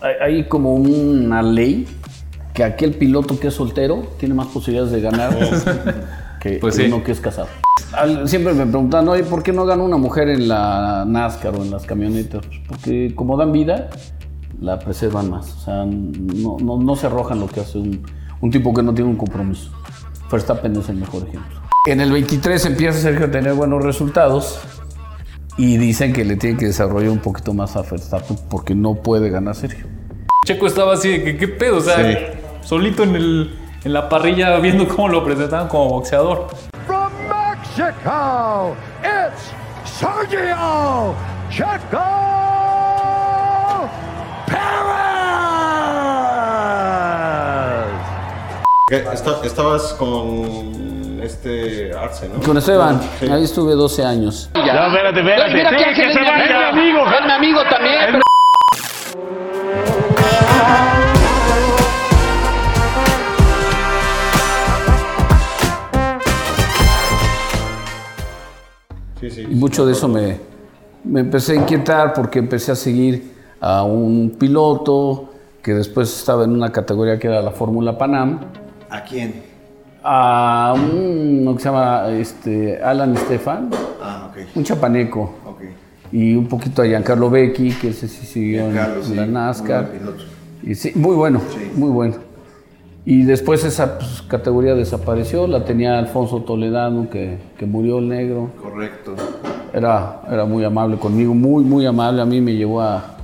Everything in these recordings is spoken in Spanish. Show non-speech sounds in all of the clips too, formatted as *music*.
hay, hay como una ley que aquel piloto que es soltero tiene más posibilidades de ganar *laughs* que, Pues que sí. uno que es casado. Al- Siempre me preguntan, oye, ¿por qué no gana una mujer en la NASCAR o en las camionetas? Porque como dan vida, la preservan más. O sea, no, no, no se arrojan lo que hace un, un tipo que no tiene un compromiso. Verstappen es el mejor ejemplo. En el 23 empieza Sergio a tener buenos resultados y dicen que le tienen que desarrollar un poquito más a Verstappen porque no puede ganar Sergio. Checo estaba así de que, ¿qué pedo? O sea, Sí. solito en, el, en la parrilla viendo cómo lo presentaban como boxeador. From Mexico, it's Sergio Checo. Esta- estabas con este Arce, ¿no? Con Esteban, Sí. ahí estuve 12 años. No, espérate, espérate. Mira que es mi amigo. Es mi amigo también. Sí, sí. Y mucho de eso me, me empecé a inquietar porque empecé a seguir a un piloto que después estaba en una categoría que era la Fórmula Panam, ¿A quién? A uno que se llama este, Alan Stefan, Ah, ok. un chapaneco, Ok. y un poquito a Giancarlo Becchi, que ese sí siguió en, Giancarlo, en sí, la muy NASCAR. piloto. Y sí, muy bueno, Sí. muy bueno. Y después esa pues, categoría desapareció, la tenía Alfonso Toledano, que, que murió el negro. Correcto. Era, era muy amable conmigo, muy, muy amable. A mí me llevó a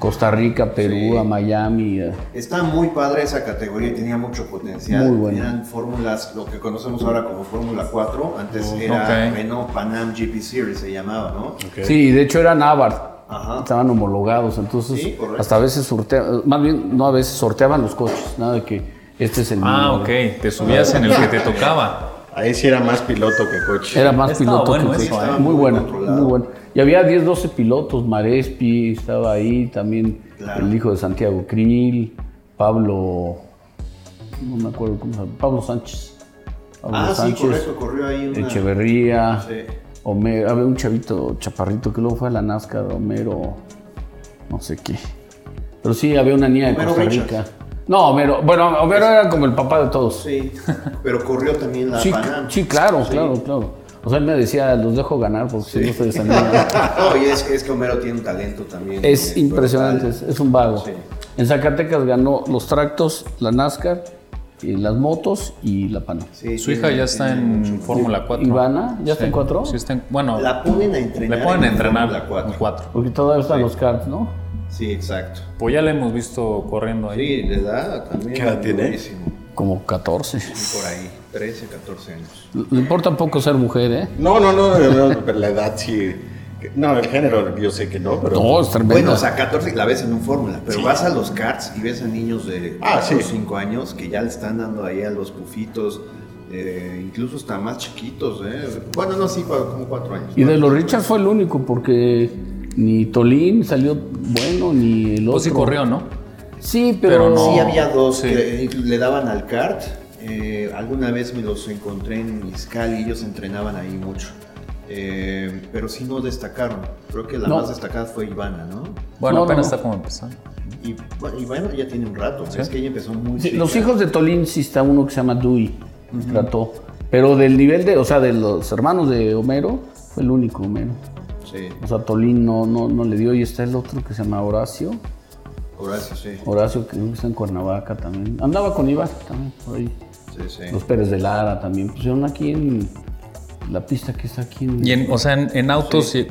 Costa Rica, Perú, Sí. a Miami. Está muy padre esa categoría y tenía mucho potencial. Muy bueno. Eran fórmulas, lo que conocemos ahora como Fórmula 4. Antes era ok. Renault Panam GP Series, se llamaba, ¿no? Sí, de hecho eran Abarth. Ajá. Estaban homologados, entonces Sí, correcto. hasta a veces sorteaban, más bien no a veces sorteaban los coches, nada de que este es el Ah, ok. Te subías en el que te tocaba. Ahí sí era más piloto que coche. Era más Estaba piloto bueno que eso, coche. ¿eh? Muy Muy bueno, controlado. muy bueno. Y había 10, 12 pilotos, Marespi estaba ahí, también Claro. el hijo de Santiago Krill, Pablo, no me acuerdo cómo se llama, Pablo Sánchez. Pablo Ah, sí, Sánchez, correcto. Corrió ahí una... Echeverría, Sí. Homero, había un chavito chaparrito que luego fue a la NASCAR, Homero, no sé qué. Pero sí, había una niña de Homero Costa Richards. Rica. No, Homero, bueno, Homero era como el papá de todos. Sí, pero corrió también la Sí, Panam. sí, claro, claro, claro. O sea, él me decía, los dejo ganar porque si *laughs* no se desaniman. Oye, es, es que Homero tiene un talento también. Es eh, impresionante, es, un vago. Sí. En Zacatecas ganó los tractos, la NASCAR, y las motos y la Pana. Sí, Su hija ya está en. Fórmula 4. ¿Ivana? ¿Ya está en cuatro? Sí, está en, bueno, La ponen a entrenar. le ponen a en entrenar Fórmula 4. en 4. Porque todavía están los karts, ¿no? Sí, exacto. Pues ya la hemos visto corriendo ahí. Sí, le da también. ¿Qué edad tiene? Como 14. Sí, por ahí, 13, 14 años. Le importa poco ser mujer, ¿eh? No, no, no, no, no, pero la edad sí. No, el género yo sé que no, pero. No, es tremenda. Bueno, o sea, 14 la ves en un fórmula, pero vas a los karts y ves a niños de Ah, 4 o sí. 5 años que ya le están dando ahí a los pufitos, eh, incluso hasta más chiquitos, ¿eh? Bueno, no, sí, como 4 años. y de los Richards fue el único porque ni Tolín salió bueno, ni el otro. Pues sí corrió, ¿no? Sí, pero, Pero no. Sí, había dos Sí. que le daban al kart. eh, alguna vez me los encontré en Izcali y ellos entrenaban ahí mucho. Eh, pero sí no destacaron. Creo que la No. más destacada fue Ivana, ¿no? Bueno, No, apenas no. está como empezando. Y bueno, Ivana ya tiene un rato. Es que ella empezó muy Sí, los hijos de Tolín sí está uno que se llama Dewey, trató. Pero del nivel de, o sea, de los hermanos de Homero, fue el único Homero. Sí, O sea, Tolín no, no, no le dio y está el otro que se llama Horacio. Horacio, sí. Horacio que está en Cuernavaca también. Andaba con Iván también por ahí. Sí, sí. Los Pérez de Lara también pusieron aquí en la pista que está aquí en... Y en, o sea, en, en autos lle-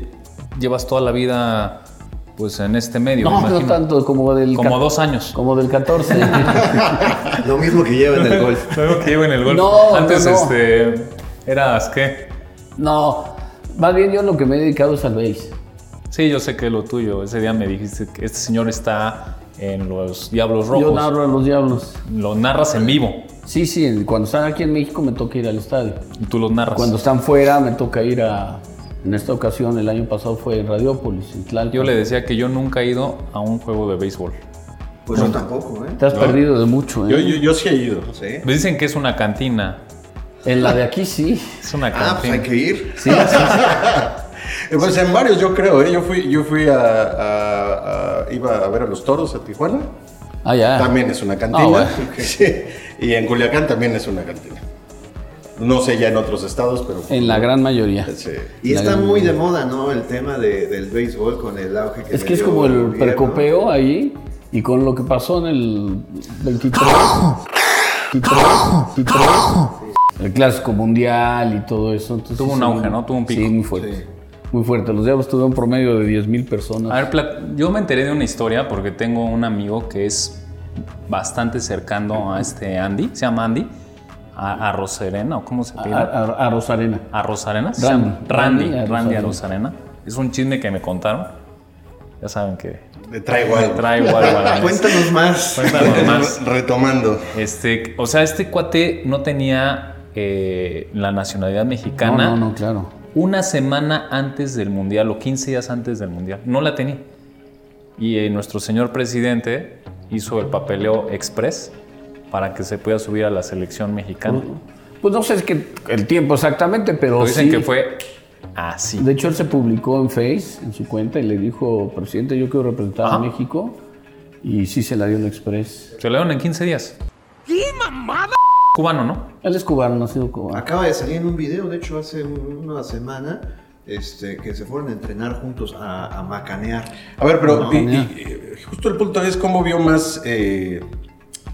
llevas toda la vida pues en este medio. me no, no tanto como del... Como dos años. Como del 14. *laughs* Lo mismo que lleva en el golf. *laughs* Luego que llevo en el golf. No, Antes, no, no. este, eras qué? no, más bien yo lo que me he dedicado es al base. Sí, yo sé que es lo tuyo. Ese día me dijiste que este señor está en los Diablos Yo Rojos. narro a los diablos. Lo narras en vivo. Sí, sí, cuando están aquí en México me toca ir al estadio. Y tú los narras. Cuando están fuera me toca ir a... En esta ocasión, el año pasado fue en Radiópolis, en Tlalpan. Yo le decía que yo nunca he ido a un juego de béisbol. Pues yo tampoco, ¿eh? Te has perdido de mucho, ¿eh? Yo, yo, yo sí he ido. Sí. Me dicen que es una cantina. En la de aquí sí. Es una Ah, pues cantina. hay que ir. Sí, sí. *laughs* Pues en varios yo creo, ¿eh? Yo fui, yo fui a, a- a- iba a ver a los toros a Tijuana. Ah, ya. También es una cantina. Ah, bueno. *laughs* Sí. Y en Culiacán también es una cantina. No sé ya en otros estados, pero. En la gran mayoría. Sí. Y La está muy de moda, ¿no? El tema de- del béisbol con el auge que Es que es como el gobierno. percopeo ahí y con lo que pasó en el 23, 23, 23, el clásico mundial y todo eso. Entonces, Tuvo un auge, ¿no? Tuvo un pico. Sí, muy fuerte. Muy fuerte. Los Diablos tuvieron un promedio de 10 mil personas. A ver, plat- yo me enteré de una historia porque tengo un amigo que es bastante cercano a este Andy, se llama Andy, a, a Rosarena, o cómo se pide. a- a Rosarena. ¿A Rosarena? ¿Se Randy. llama? Randy, Randy Randy, a Rosarena. Es un chisme que me contaron. Ya saben que Le traigo algo. traigo algo a la mesa. Cuéntanos más. Cuéntanos más. *laughs* Retomando. Este, o sea, este cuate no tenía eh, la nacionalidad No, mexicana no, no, claro. una semana antes del Mundial o 15 días antes del Mundial. No la tenía. Y eh, nuestro señor presidente hizo el papeleo express para que se pueda subir a la selección mexicana. Pues no sé es que el tiempo exactamente, pero dicen sí. que fue así. De hecho, él se publicó en Face, en su cuenta, y le dijo, presidente, yo quiero representar Ajá. a México. Y sí se la dio en Express. Se lo dieron en 15 días. ¡Qué mamada! Cubano, ¿no? Él es cubano, nacido cubano. Acaba de salir en un video, de hecho, hace una semana, este, que se fueron a entrenar juntos a, a macanear. A ver, pero No, y- y- mira. y justo el punto es cómo vio más eh,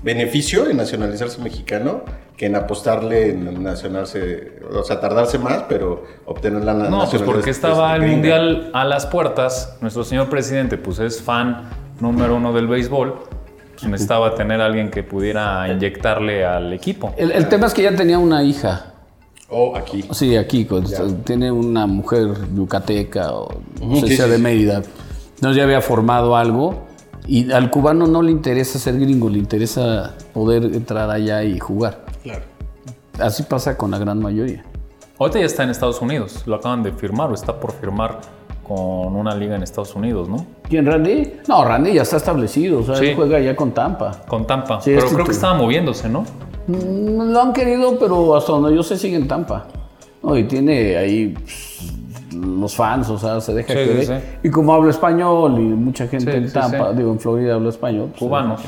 beneficio en nacionalizarse mexicano que en apostarle en nacionarse, o sea, tardarse más, pero obtener la na- No, pues nacionalidad porque estaba el gringa. Mundial a las puertas. Nuestro señor presidente, pues es fan número uno del béisbol. Necesitaba tener a alguien que pudiera inyectarle al equipo. El, el tema es que ya tenía una hija. O aquí. Sí, aquí, con- tiene una mujer yucateca o no sé sea de. Mérida. Entonces ya había formado algo. Y al cubano no le interesa ser gringo, le interesa poder entrar allá y jugar. Claro. Así pasa con la gran mayoría. Ahorita ya está en Estados Unidos. Lo acaban de firmar o está por firmar con una liga en Estados Unidos, ¿no? ¿Quién, Randy? No, Randy ya está establecido, o sea, Sí. él juega ya con Tampa. Con Tampa. Sí, Pero este creo que estaba moviéndose, ¿no? Mm, Lo han querido, pero hasta donde yo sé sigue en Tampa. No, y tiene ahí pues, los fans, o sea, se deja Sí, querer. Y como habla español y mucha gente en Tampa, digo, en Florida habla español. pues, Cubanos.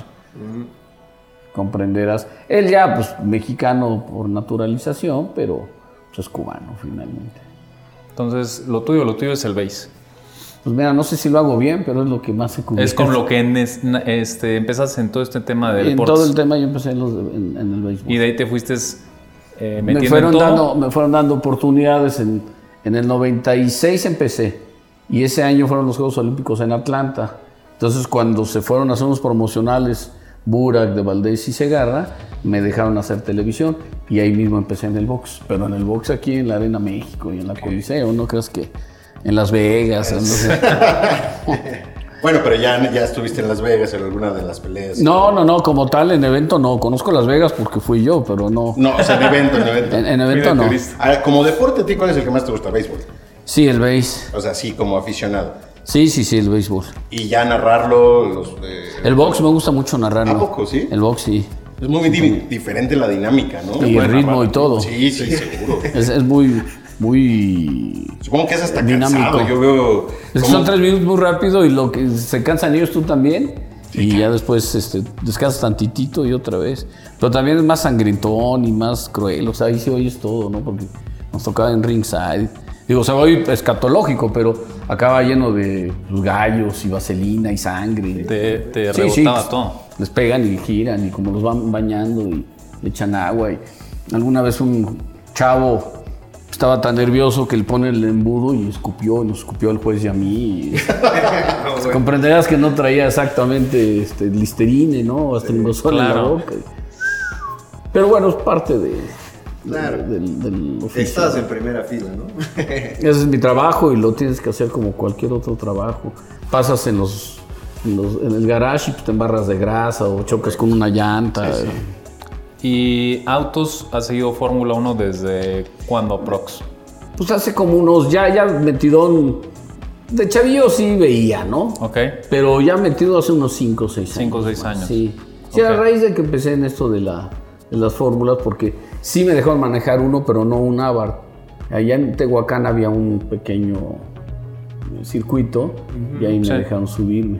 comprenderás. Él ya, pues, mexicano por naturalización, pero pues, es cubano finalmente. Entonces, lo tuyo, lo tuyo es el base. Pues mira, no sé si lo hago bien, pero es lo que más se cubre. Es con lo que nes- na- este, empezaste en todo este tema de En deportes. todo el tema yo empecé en, los en- en el béisbol. Y de ahí te fuiste eh, me metiendo fueron, en todo. dando, me fueron dando oportunidades. En, en el 96 empecé. Y ese año fueron los Juegos Olímpicos en Atlanta. Entonces, cuando se fueron a hacer unos promocionales, Burak, de Valdés y Segarra, me dejaron hacer televisión. Y ahí mismo empecé en el box. Pero en el box aquí en la Arena México y en la Coliseo. No creas que en Las Vegas. en los- *laughs* Bueno, pero ya, ya estuviste en Las Vegas en alguna de las peleas. No, no, no. Como tal, en evento no. Conozco Las Vegas porque fui yo, pero no. No, o sea, en evento, en evento. En, en evento no. Ahora, como deporte, ¿a ti cuál es el que más te gusta? Béisbol. Sí, el béis. O sea, sí, como aficionado. Sí, sí, sí, el béisbol. Y ya narrarlo, los, eh, El box me gusta mucho narrarlo. ¿A poco, sí? El box sí. es muy di- diferente la dinámica, ¿no? Y el ritmo y todo. Sí, sí, seguro. *laughs* Es, es muy, muy... Supongo que es hasta Dinámico. cansado. Yo veo. Es que son tres minutos muy rápido y lo que se cansan ellos tú también. Y ya después este, descansas tantitito y otra vez. Pero también es más sangrentón y más cruel. O sea, ahí sí oyes todo, ¿no? Porque nos tocaba en ringside. Digo, se va a oír escatológico, pero acaba lleno de gallos y vaselina y sangre. Te, te Sí, sí, rebotaba todo. Les pegan y giran y como los van bañando y le echan agua. Y alguna vez un chavo estaba tan nervioso que le pone el embudo y escupió, y nos escupió al juez y a mí. y- *laughs* Pues comprenderás que no traía exactamente este, listerine, ¿no? Astringosol en la claro. boca. Pero bueno, es parte de, Claro. de- del, del oficio. Estás en primera fila, ¿no? *laughs* Ese es mi trabajo y lo tienes que hacer como cualquier otro trabajo. Pasas en los, en, los- en el garage y pues, te embarras de grasa o chocas con una llanta. Y autos, has seguido Fórmula 1 desde cuándo, Prox? Pues hace como unos, ya, ya metido de chavillo sí veía, ¿no? ¿Ok? Pero ya metido hace unos 5 o 6 años. Cinco o seis más, años. Sí. Sí, a raíz de que empecé en esto de, la, de las fórmulas, porque sí me dejaron manejar uno, pero no un Abarth. Allá en Tehuacán había un pequeño eh, circuito y ahí me Sí. dejaron subirme.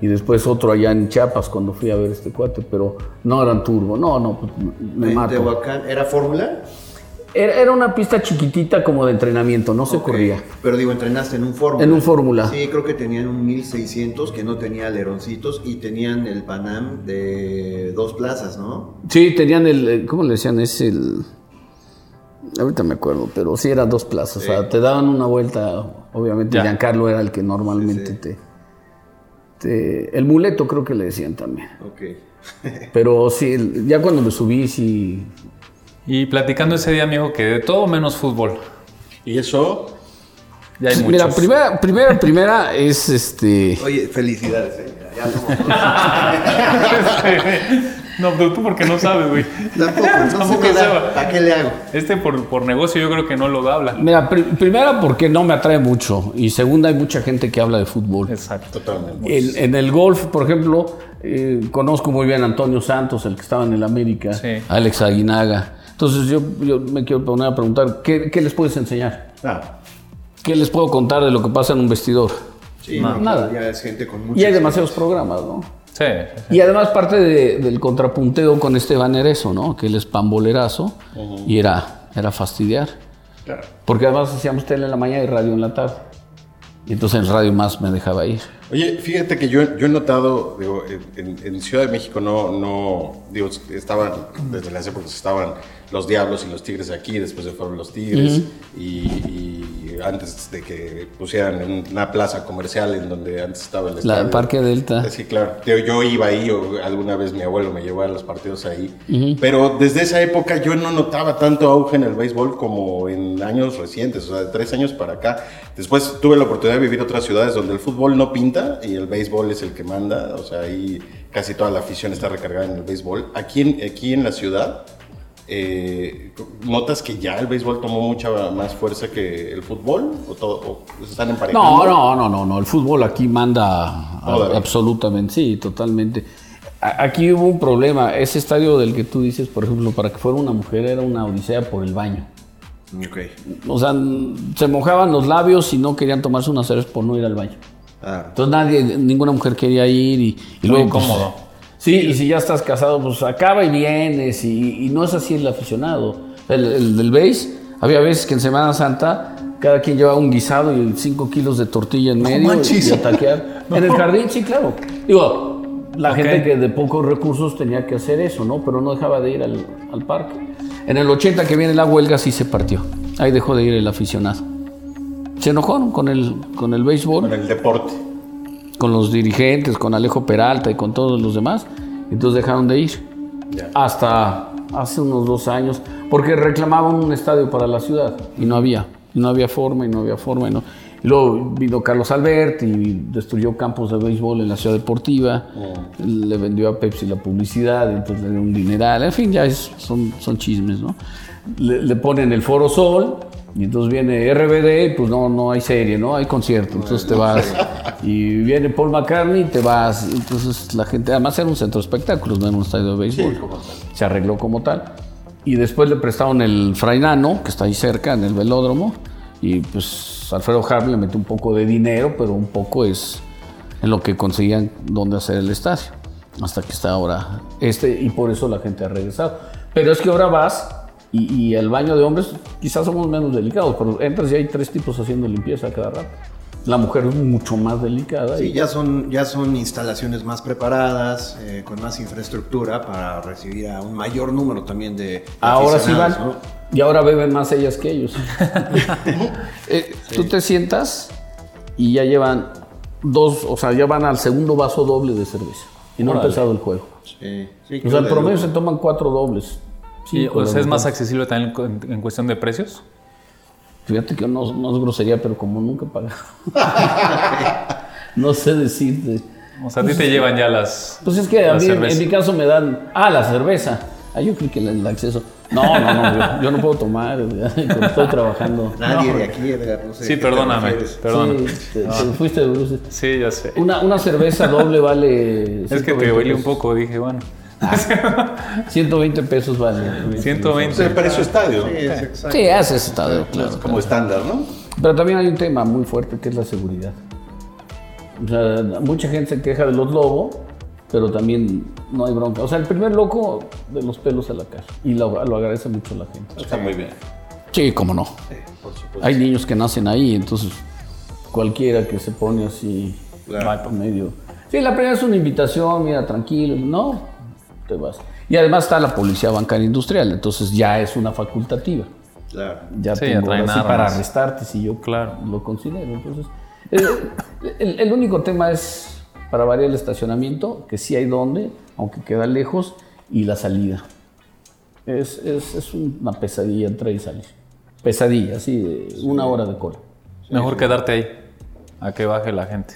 y después otro allá en Chiapas cuando fui a ver este cuate, pero no eran turbo, no, no, pues me En mato. Tehuacán, ¿era fórmula? Era, era una pista chiquitita como de entrenamiento, no se Ok. corría. Pero digo, entrenaste en un fórmula. En un Fórmula. Sí, creo que tenían un 1600 que no tenía aleroncitos y tenían el Panam de dos plazas, ¿no? Sí, tenían el, eh, ¿cómo le decían? Es el... Ahorita me acuerdo, pero sí eran dos plazas, o sea, te daban una vuelta, obviamente Ya. Giancarlo era el que normalmente te, te- El muleto creo que le decían también. Ok. *laughs* Pero sí, ya cuando me subí, sí... Y platicando ese día, amigo, que de todo menos fútbol. Y eso, Ya hay Mira, muchos. primera, primera, *laughs* primera es este... Oye, felicidades, eh. Ya somos *laughs* no, pero tú porque no sabes, güey. Tampoco, *laughs* no Tampoco. ¿Para qué le hago? Este por, por negocio yo creo que no lo habla. Mira, pri- primera porque no me atrae mucho y segunda hay mucha gente que habla de fútbol. Exacto. totalmente. En, en el golf, por ejemplo, eh, conozco muy bien a Antonio Santos, el que estaba en el América, Sí. Alex Aguinaga. Entonces yo, yo me quiero poner a preguntar, ¿qué, qué les puedes enseñar? Ah, ¿Qué les puedo contar de lo que pasa en un vestidor? Sí, No, no, nada. Ya es gente con mucha Y hay demasiados programas, ¿no? Sí. Y además parte de- del contrapunteo con Esteban Erezo, ¿no? Que él es pambolerazo y era, era fastidiar. claro. Porque además hacíamos tele en la mañana y radio en la tarde. Y entonces en radio más me dejaba ir. Oye, fíjate que yo, yo he notado, digo, en, en Ciudad de México no, no, digo, estaban, desde las épocas estaban los Diablos y los Tigres aquí, después se fueron los Tigres, y, y antes de que pusieran una plaza comercial en donde antes estaba el La estadio. Parque Delta. Sí, claro. Yo, yo iba ahí, o alguna vez mi abuelo me llevó a los partidos ahí. Pero desde esa época yo no notaba tanto auge en el béisbol como en años recientes, o sea, de tres años para acá. Después tuve la oportunidad de vivir otras ciudades donde el fútbol no pinta y el béisbol es el que manda. O sea, ahí casi toda la afición está recargada en el béisbol. Aquí en, aquí en la ciudad, eh, ¿notas que ya el béisbol tomó mucha más fuerza que el fútbol? ¿O, todo, o se están emparejando? No, no, no, no, no. El fútbol aquí manda a- absolutamente, sí, totalmente. A- Aquí hubo un problema. Ese estadio del que tú dices, por ejemplo, para que fuera una mujer era una odisea por el baño. Ok. O sea, se mojaban los labios y no querían tomarse unas cervezas por no ir al baño. Ah, Entonces nadie, ninguna mujer quería ir y, y luego... pues, incómodo. sí, y si ya estás casado, pues acaba y vienes y, y no es así el aficionado. El, el del base, había veces que en Semana Santa cada quien llevaba un guisado y 5 kilos de tortilla en medio manches. y a taquear. *laughs* En el jardín, sí, claro. Digo, la gente que de pocos recursos tenía que hacer eso, ¿no? Pero no dejaba de ir al, al parque. En el 80 que viene la huelga sí se partió. Ahí dejó de ir el aficionado. Se enojaron con el, con el béisbol Con el deporte. con los dirigentes, con Alejo Peralta y con todos los demás. Entonces dejaron de ir. Hasta hace unos dos años, porque reclamaban un estadio para la ciudad y no había. Y no había forma y no había forma. Y, no. y luego vino Carlos Albert y destruyó campos de béisbol en la ciudad deportiva. Le vendió a Pepsi la publicidad, entonces le dio un dineral. En fin, ya es- son, son chismes, ¿no? Le, le ponen el Foro Sol. Y entonces viene RBD pues no, no hay serie, ¿no? Hay concierto. Entonces te vas. Y viene Paul McCartney y te vas. Entonces la gente, además era un centro de espectáculos, no era un estadio de béisbol. Se arregló como tal. Y después le prestaron el Frainano, que está ahí cerca, en el velódromo. Y pues Alfredo Harp le metió un poco de dinero, pero un poco es en lo que conseguían dónde hacer el estadio. Hasta que está ahora este, y por eso la gente ha regresado. Pero es que ahora vas y, y el baño de hombres quizás somos menos delicados, pero entras y hay tres tipos haciendo limpieza cada rato. La mujer es mucho más delicada. Sí, y- ya son, ya son instalaciones más preparadas, eh, con más infraestructura para recibir a un mayor número también de Ahora sí van. aficionados, Y ahora beben más ellas que ellos. *laughs* Eh, Tú te sientas y ya llevan dos, o sea, ya van al segundo vaso doble de cerveza. Y no ha empezado el juego. ¿no? Sí, sí, O sea, en promedio se toman cuatro dobles. Y, Cinco, o sea, es más accesible también en, en cuestión de precios. Fíjate que no, no es grosería, pero como nunca paga. *laughs* no sé decirte. O sea, a ti te llevan ya las. Pues es que a mí, en- cerveza. en mi caso me dan. Ah, la cerveza. Ah, yo creo que el, el acceso. No, no, no, yo, yo no puedo tomar. *laughs* Cuando estoy trabajando. Nadie de aquí, Edgar, no sé. Sí, perdóname. refieres. Perdón. Sí, te, te fuiste de bruces. Sí, ya sé. Una, una cerveza doble vale. Es que 120 te oí un poco, dije, bueno. *laughs* 120 pesos vale. 120. Es el precio estadio. Sí, es exacto. Sí, hace estado, claro. Como estándar, ¿no? Pero también hay un tema muy fuerte que es la seguridad. O sea, mucha gente se queja de los lobos, pero también no hay bronca. O sea, el primer loco de los pelos a la cara. Y lo, lo agradece mucho la gente. Está muy bien. Sí, cómo no. Por supuesto. Hay niños que nacen ahí, entonces cualquiera que se pone así Claro. medio. Sí, la primera es una invitación, mira, tranquilo, no, te vas. Y además está la policía bancaria industrial, entonces ya es una facultativa. Claro. Ya Sí, tengo traen ahora sí para arrestarte si yo Claro. lo considero. Entonces, el, el- el único tema es, para variar el estacionamiento, que sí hay donde, aunque queda lejos, y la salida. Es, es- es una pesadilla entrar y salir. Pesadilla, así, de una hora de cola. Mejor quedarte ahí, a que baje la gente.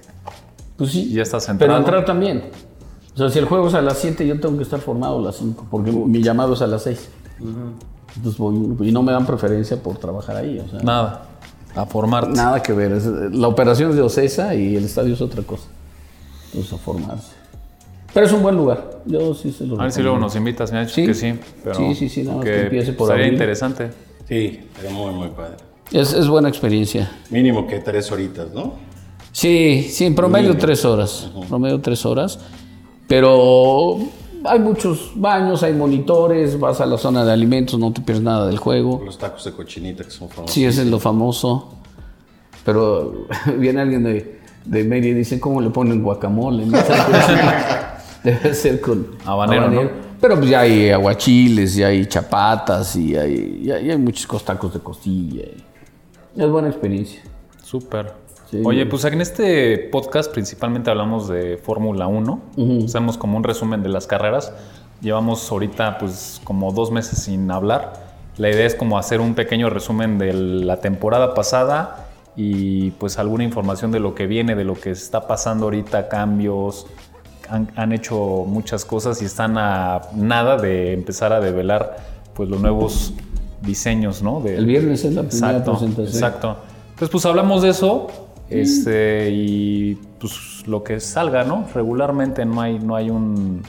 Pues sí. Ya estás Pero entrado. entrar también. O sea, si el juego es a las 7, yo tengo que estar formado a las 5, porque mi llamado es a las 6. Entonces voy, y no me dan preferencia por trabajar ahí. O sea, Nada, a formarte. Nada que ver. la operación es de Ocesa y el estadio es otra cosa. Entonces, a formarse. Pero es un buen lugar. Yo sí se lo A ver si luego nos invitas, me ha dicho Sí. que sí. Pero Sí, sí, sí, nada más que empiece por Sería abril. interesante. Sí, era muy, muy padre. Es, es buena experiencia. Mínimo que tres horitas, ¿no? Sí, sí, en promedio tres horas. Promedio tres horas. Pero hay muchos baños, hay monitores, vas a la zona de alimentos, no te pierdes nada del juego. Los tacos de cochinita que son famosos. Sí, ese es lo famoso. Pero *laughs* viene alguien de, de Mérida y dice, ¿cómo le ponen guacamole? No. Debe ser con *laughs* Habanero, ¿no? Pero pues ya hay aguachiles, ya hay chapatas y hay, ya, ya hay muchos cos- tacos de costilla. Es buena experiencia. Súper. Sí. Oye, pues en este podcast principalmente hablamos de Fórmula 1. Hacemos como un resumen de las carreras. Llevamos ahorita pues como dos meses sin hablar. La idea es como hacer un pequeño resumen de la temporada pasada y pues alguna información de lo que viene, de lo que está pasando ahorita, cambios. Han, han hecho muchas cosas y están a nada de empezar a develar pues los nuevos diseños, ¿no? De- El viernes es la primera Exacto, presentación. exacto. Entonces, pues hablamos de eso. Este, y pues lo que salga, ¿no? Regularmente no hay, no hay un.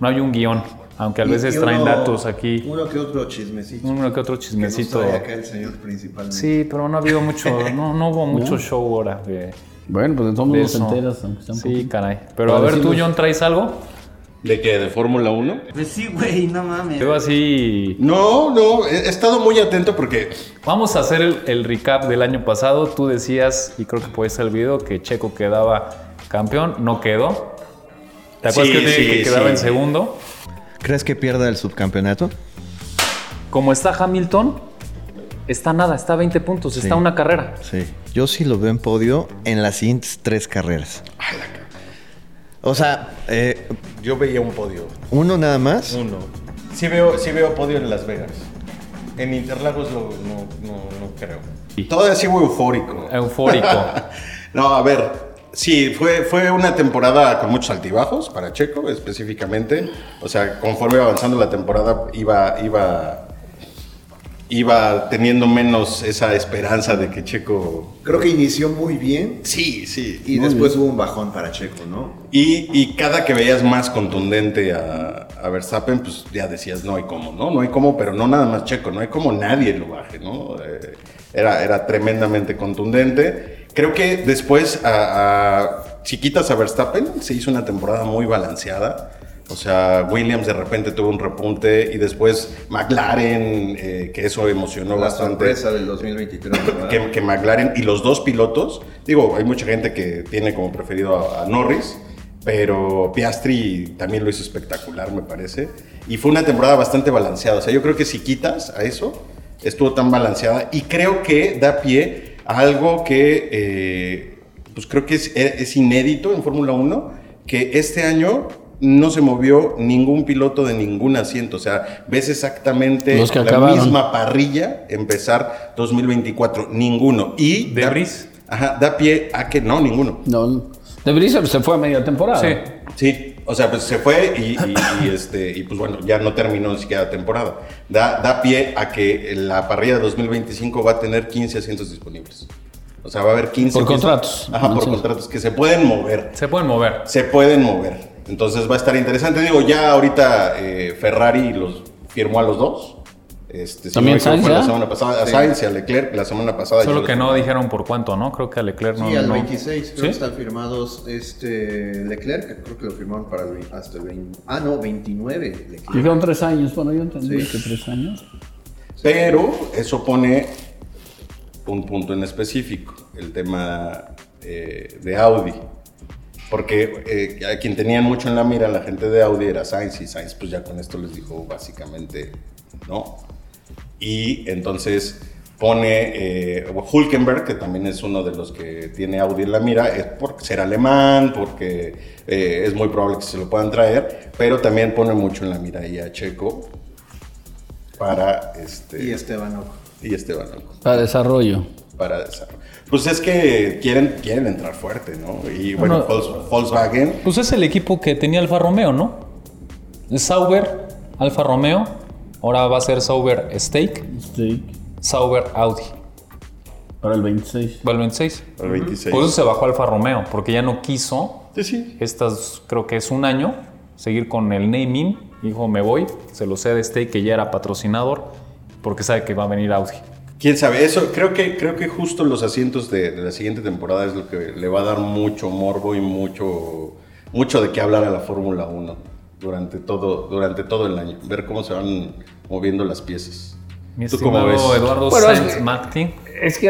No hay un guion. Aunque a veces traen uno- datos aquí. Uno que otro chismecito. Uno que otro chismecito. nos trae acá el señor principalmente. Sí, pero no ha habido mucho, *laughs* no, no hubo mucho show ahora de, Bueno, pues entonces de no enteras, Sí, poquito. caray. Pero a ver, tú, John, ¿traes algo? ¿De qué? ¿De Fórmula 1? Pues sí, güey, no mames. Yo así. No, no, he he estado muy atento porque Vamos a hacer el, el recap del año pasado. Tú decías, y creo que puede ser el video, que Checo quedaba campeón. No quedó. ¿Te acuerdas Sí, que, yo te dije sí, que quedaba sí. en segundo? ¿Crees que pierda el subcampeonato? Como está Hamilton, está nada, está a 20 puntos, está una carrera. Sí. Yo sí lo veo en podio en las siguientes tres carreras. O sea, eh, yo veía un podio. uno nada más. Uno. Sí veo, sí veo podio en Las Vegas. En Interlagos lo- no, no, no creo. Todavía sigo eufórico. Eufórico. *laughs* No, a ver, sí, fue, fue una temporada con muchos altibajos para Checo específicamente. O sea, conforme iba avanzando la temporada iba, iba, iba teniendo menos esa esperanza de que Checo... Creo que inició muy bien Sí, sí. y después hubo un bajón para Checo, ¿no? Y, y cada que veías más contundente a, a Verstappen, pues ya decías, no hay cómo, ¿no? No hay cómo, pero no nada más Checo, no hay cómo nadie lo baje, ¿no? Eh, era, era tremendamente contundente. Creo que después, a, a- si quitas a Verstappen, se hizo una temporada muy balanceada. O sea, Williams de repente tuvo un repunte y después McLaren, eh, que eso emocionó La bastante sorpresa del 2023. ¿verdad? que, que McLaren y los dos pilotos, digo, hay mucha gente que tiene como preferido a, a Norris, pero Piastri también lo hizo espectacular, me parece. Y fue una temporada bastante balanceada. O sea, yo creo que si quitas a eso, estuvo tan balanceada y creo que da pie a algo que, eh, pues creo que es, es inédito en Fórmula 1, que este año no se movió ningún piloto de ningún asiento. O sea, ves exactamente Los que la acabaron. misma parrilla empezar 2024. Ninguno. Y ¿De da- Vries? Ajá, da pie a que no, ninguno. No, de Brisa se fue a media temporada. Sí. Sí, o sea, pues se fue y, y- y, este, y pues bueno, ya no terminó ni siquiera la temporada. Da, da pie a que la parrilla de 2025 va a tener 15 asientos disponibles. O sea, va a haber 15. Por contratos. Ajá, por contratos que se pueden mover. Se pueden mover. Se pueden mover. Entonces va a estar interesante. Digo, ya ahorita eh, Ferrari los firmó a los dos. Este, si También no Sainz, la semana pasada, a Sainz y a Leclerc la semana pasada. Solo que no dijeron por cuánto, ¿no? Creo que a Leclerc no. Sí, al no- 26, creo ¿Sí? que están firmados este Leclerc, que creo que lo firmaron para el, hasta el 20. Ah, no, 29 Leclerc. Dijeron tres años, bueno, yo entendí Sí. que tres años. Pero eso pone un punto en específico, el tema eh, de Audi. Porque eh, a quien tenían mucho en la mira la gente de Audi era Sainz y Sainz pues ya con esto les dijo básicamente no. Y entonces pone eh, Hulkenberg, que también es uno de los que tiene Audi en la mira, es por ser alemán, porque eh, es muy probable que se lo puedan traer, pero también pone mucho en la mira ahí a Checo para este Y Esteban Ocon. y Esteban Ocon, Para desarrollo. Para desarrollo. Pues es que quieren, quieren entrar fuerte, ¿no? Y bueno, Bueno, Volks- Volkswagen, Pues es el equipo que tenía Alfa Romeo, ¿no? Sauber, Alfa Romeo. Ahora va a ser Sauber Stake, Sí, Sauber Audi. para el 26. Va el 26. el 26. Por eso se bajó Alfa Romeo, porque ya no quiso Sí, sí. estas, creo que es un año, seguir con el naming. Dijo, me voy, se lo cede Stake, que ya era patrocinador, porque sabe que va a venir Audi. Quién sabe, eso creo que creo que justo los asientos de, de la siguiente temporada es lo que le va a dar mucho morbo y mucho mucho de qué hablar a la Fórmula 1 durante todo durante todo el año, ver cómo se van moviendo las piezas. Mi ¿Tú cómo ves? Eduardo Bueno, es Sainz. Es que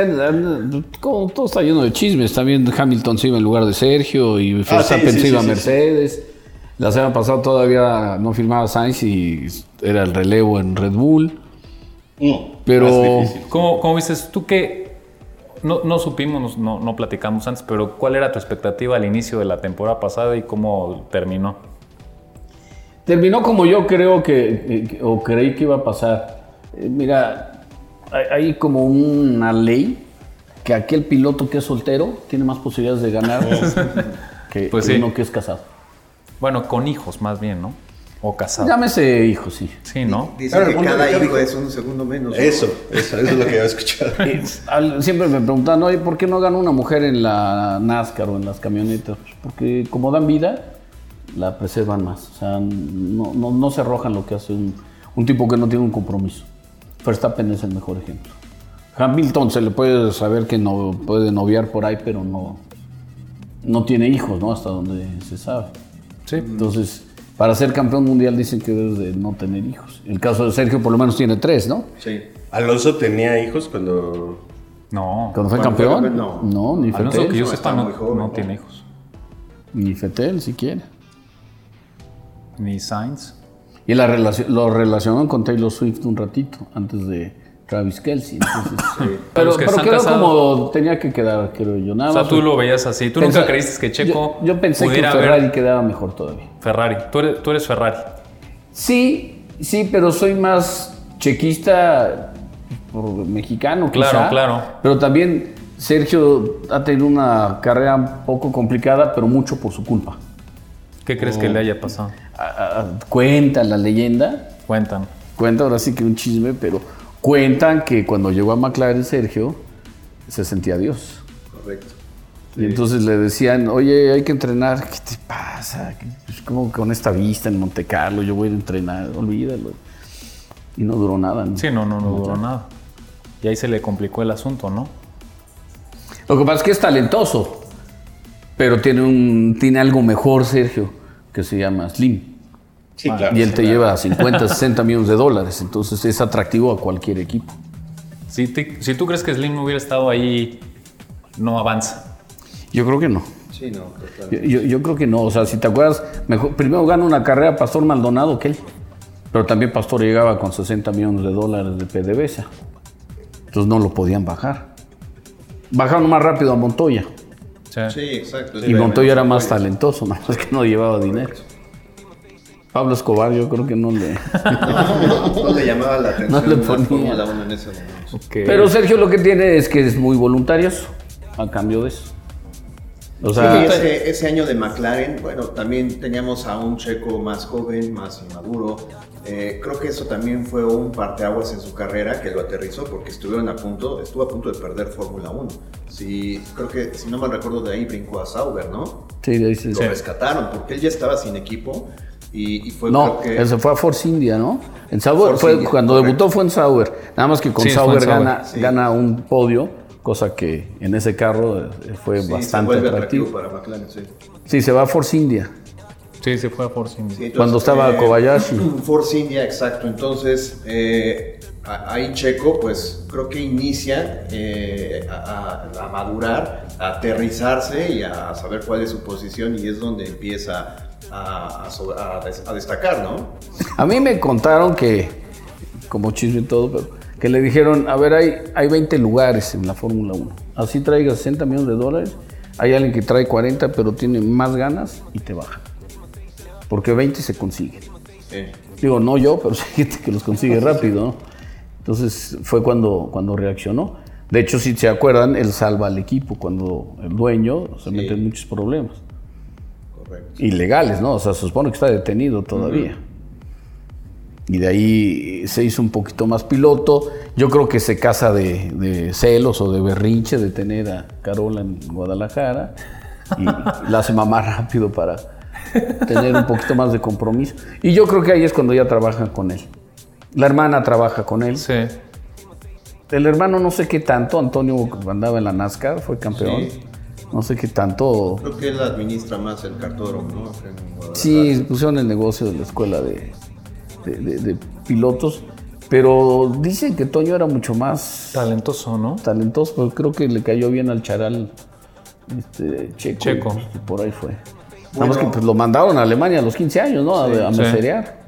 como todo está lleno de chismes. También Hamilton se iba en lugar de Sergio y Ah, sí, Verstappen sí, se iba a sí, sí, Mercedes. La semana pasada todavía no firmaba Sainz y era el relevo en Red Bull. Mm, Pero- difícil. ¿Cómo, cómo viste tú que no, no supimos, no, no platicamos antes, pero cuál era tu expectativa al inicio de la temporada pasada y cómo terminó? Terminó como yo creo que, que- o creí que iba a pasar. Eh, mira, hay, como una ley que aquel piloto que es soltero tiene más posibilidades de ganar *laughs* que Pues sí. uno que es casado. Bueno, con hijos más bien, ¿no? O casado. Llámese hijo, sí. Sí, ¿no? Dicen Claro, que cada hijo es un segundo menos. ¿no? Eso, eso, eso es lo que había escuchado. *laughs* Y al- siempre me preguntan, oye, ¿por qué no gana una mujer en la NASCAR o en las camionetas? Pues porque como dan vida, la preservan más. O sea, no, no, no se arrojan lo que hace un, un tipo que no tiene un compromiso. Verstappen es el mejor ejemplo. Hamilton se le puede saber que no puede noviar por ahí, pero no, no tiene hijos, ¿no? Hasta donde se sabe. Sí. Entonces, para ser campeón mundial dicen que debes de no tener hijos. El caso de Sergio por lo menos tiene tres, ¿no? Sí. Alonso tenía hijos cuando No. Cuando fue Cuando campeón, no, no. ni Alonso Fetel, que yo no, sepa no, joven, no tiene hijos. ni Fetel siquiera. Ni Sainz. Y la relación, lo relacionaron con Taylor Swift un ratito antes de Travis Kelsey. entonces, *laughs* Pero, pero están quedó como tenía que quedar, creo yo. Nada O sea, más- tú lo veías así. Tú Pensé- nunca creíste que Checo Yo, yo pensé que Ferrari ver quedaba mejor todavía. Ferrari. Tú eres, tú eres Ferrari. Sí, sí, pero soy más chequista mexicano, Claro, quizá. claro. Pero también Sergio ha tenido una carrera un poco complicada, pero mucho por su culpa. ¿Qué crees que le haya pasado? A- a- cuenta la leyenda, Cuentan. cuenta ahora sí que un chisme, pero cuentan que cuando llegó a McLaren Sergio se sentía Dios. Correcto. Y entonces le decían, oye, hay que entrenar. ¿Qué te pasa? Es como con esta vista en Monte Carlo, yo voy a ir a entrenar, olvídalo. Y no duró nada. ¿no? Sí, no, no, no duró nada. Y ahí se le complicó el asunto, ¿no? Lo que pasa es que es talentoso, pero tiene, un, tiene algo mejor, Sergio, que se llama Slim. Sí, claro. y él te lleva 50, 60 *laughs* millones de dólares, entonces es atractivo a cualquier equipo. Si, te- si tú crees que Slim no hubiera estado ahí, no avanza. Yo creo que no. Sí, no. Yo, yo- yo creo que no. O sea, si te acuerdas, mejor, primero gana una carrera Pastor Maldonado que él. Pero también Pastor llegaba con 60 millones de dólares de PDVSA. Entonces no lo podían bajar. Bajaron más rápido a Montoya. Sí. Sí, exacto. Y Montoya era más talentoso, *laughs* más es que no llevaba dinero. Pablo Escobar yo creo que no le... No le llamaba la *laughs* atención No le la ponía. Fórmula 1 en ese momento. Ok. Pero Sergio lo que tiene es que es muy voluntarioso a cambio de eso. O sea, Sí, ese, ese año de McLaren, bueno, también teníamos a un checo más joven, más inmaduro. Eh, creo que eso también fue un parteaguas en su carrera que lo aterrizó porque estuvieron a punto, estuvo a punto de perder Fórmula 1. Sí, creo que, si no me recuerdo, de ahí brincó a Sauber, ¿no? sí, ahí se- Lo rescataron porque él ya estaba sin equipo Y, y fue No, que- él se fue a Force India, ¿no? En Sauber, Force fue, India, cuando correcto. debutó fue en Sauber. Nada más que con Sí, Sauber, Sauber, gana, sí. gana un podio, cosa que en ese carro eh, fue sí, se bastante vuelve atractivo. para McLaren, sí. Sí, se va a Force India. Sí, se fue a Force India. Sí, entonces, Cuando estaba eh, Kobayashi. *clears throat* Force India, exacto. Entonces, eh, a- ahí Checo, pues creo que inicia eh, a, a- a madurar, a aterrizarse y a saber cuál es su posición y es donde empieza a, a a des- a destacar, ¿no? A mí me contaron que, como chisme y todo, pero que le dijeron, a ver, hay, hay 20 lugares en la Fórmula 1. Así traiga 60 millones de dólares. Hay alguien que trae 40, pero tiene más ganas y te baja. Porque 20 se consiguen. Sí. Digo, no yo, pero sí gente que los consigue *laughs* rápido, ¿no? Entonces fue cuando, cuando reaccionó. De hecho, si se acuerdan, él salva al equipo cuando el dueño se mete en muchos problemas. Correcto. Ilegales, ¿no? O sea, se supone que está detenido todavía. Y de ahí se hizo un poquito más piloto. Yo creo que se casa de, de celos o de berrinche de tener a Carola en Guadalajara. Y *laughs* la hace mamar rápido para tener un poquito más de compromiso. Y yo creo que ahí es cuando ya trabajan con él. La hermana trabaja con él. Sí. El hermano no sé qué tanto, Antonio andaba en la NASCAR, fue campeón. Sí. No sé qué tanto. Creo que él administra más el cartódromo, ¿no? Sí, pusieron el negocio de la escuela de, de- de- de pilotos, pero dicen que Toño era mucho más Talentoso, ¿no? talentoso, pero creo que le cayó bien al charal este, Checo. Checo. y, por ahí fue. Nada más que pues, lo mandaron a Alemania a los 15 años, ¿no? A, a sí. meserear.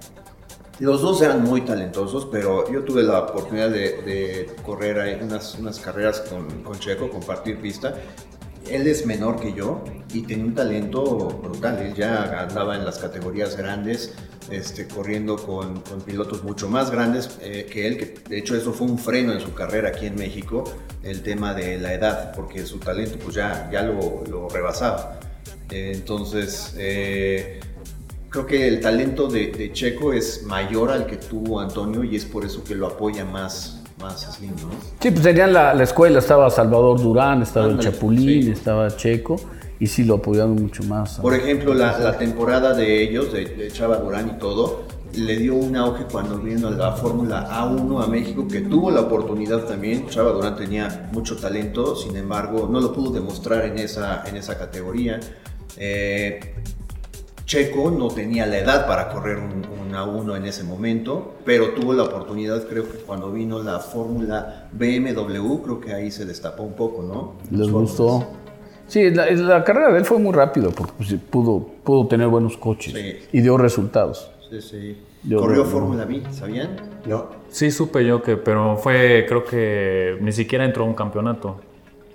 Los dos eran muy talentosos, pero yo tuve la oportunidad de, de correr ahí unas, unas carreras con, con Checo, compartir pista. Él es menor que yo y tenía un talento brutal. Él ya andaba en las categorías grandes, este, corriendo con, pilotos mucho más grandes eh, que él, que de hecho eso fue un freno en su carrera aquí en México, el tema de la edad, porque su talento pues ya, ya lo, lo rebasaba. Entonces, eh, creo que el talento de Checo es mayor al que tuvo Antonio y es por eso que lo apoya más, más Slim, ¿no? Sí, pues tenían la, la escuela, estaba Salvador Durán, estaba el Chapulín, sí. estaba Checo, y sí lo apoyaron mucho más. Por ejemplo, la, la temporada de ellos, de, de Chava Durán y todo, le dio un auge cuando vino a la Fórmula A1 a México, que tuvo la oportunidad también. Chava Durán tenía mucho talento, sin embargo, no lo pudo demostrar en esa, en esa categoría. Eh, Checo no tenía la edad para correr un, un A1 en ese momento, pero tuvo la oportunidad, creo que cuando vino la Fórmula BMW, creo que ahí se destapó un poco, ¿no? Les gustó. Sí, la, la carrera de él fue muy rápido porque pues, pudo, pudo tener buenos coches Sí. y dio resultados. Sí, sí. Yo Corrió no- Fórmula B, ¿sabían? No. Sí, supe yo que, pero fue, creo que ni siquiera entró a un campeonato.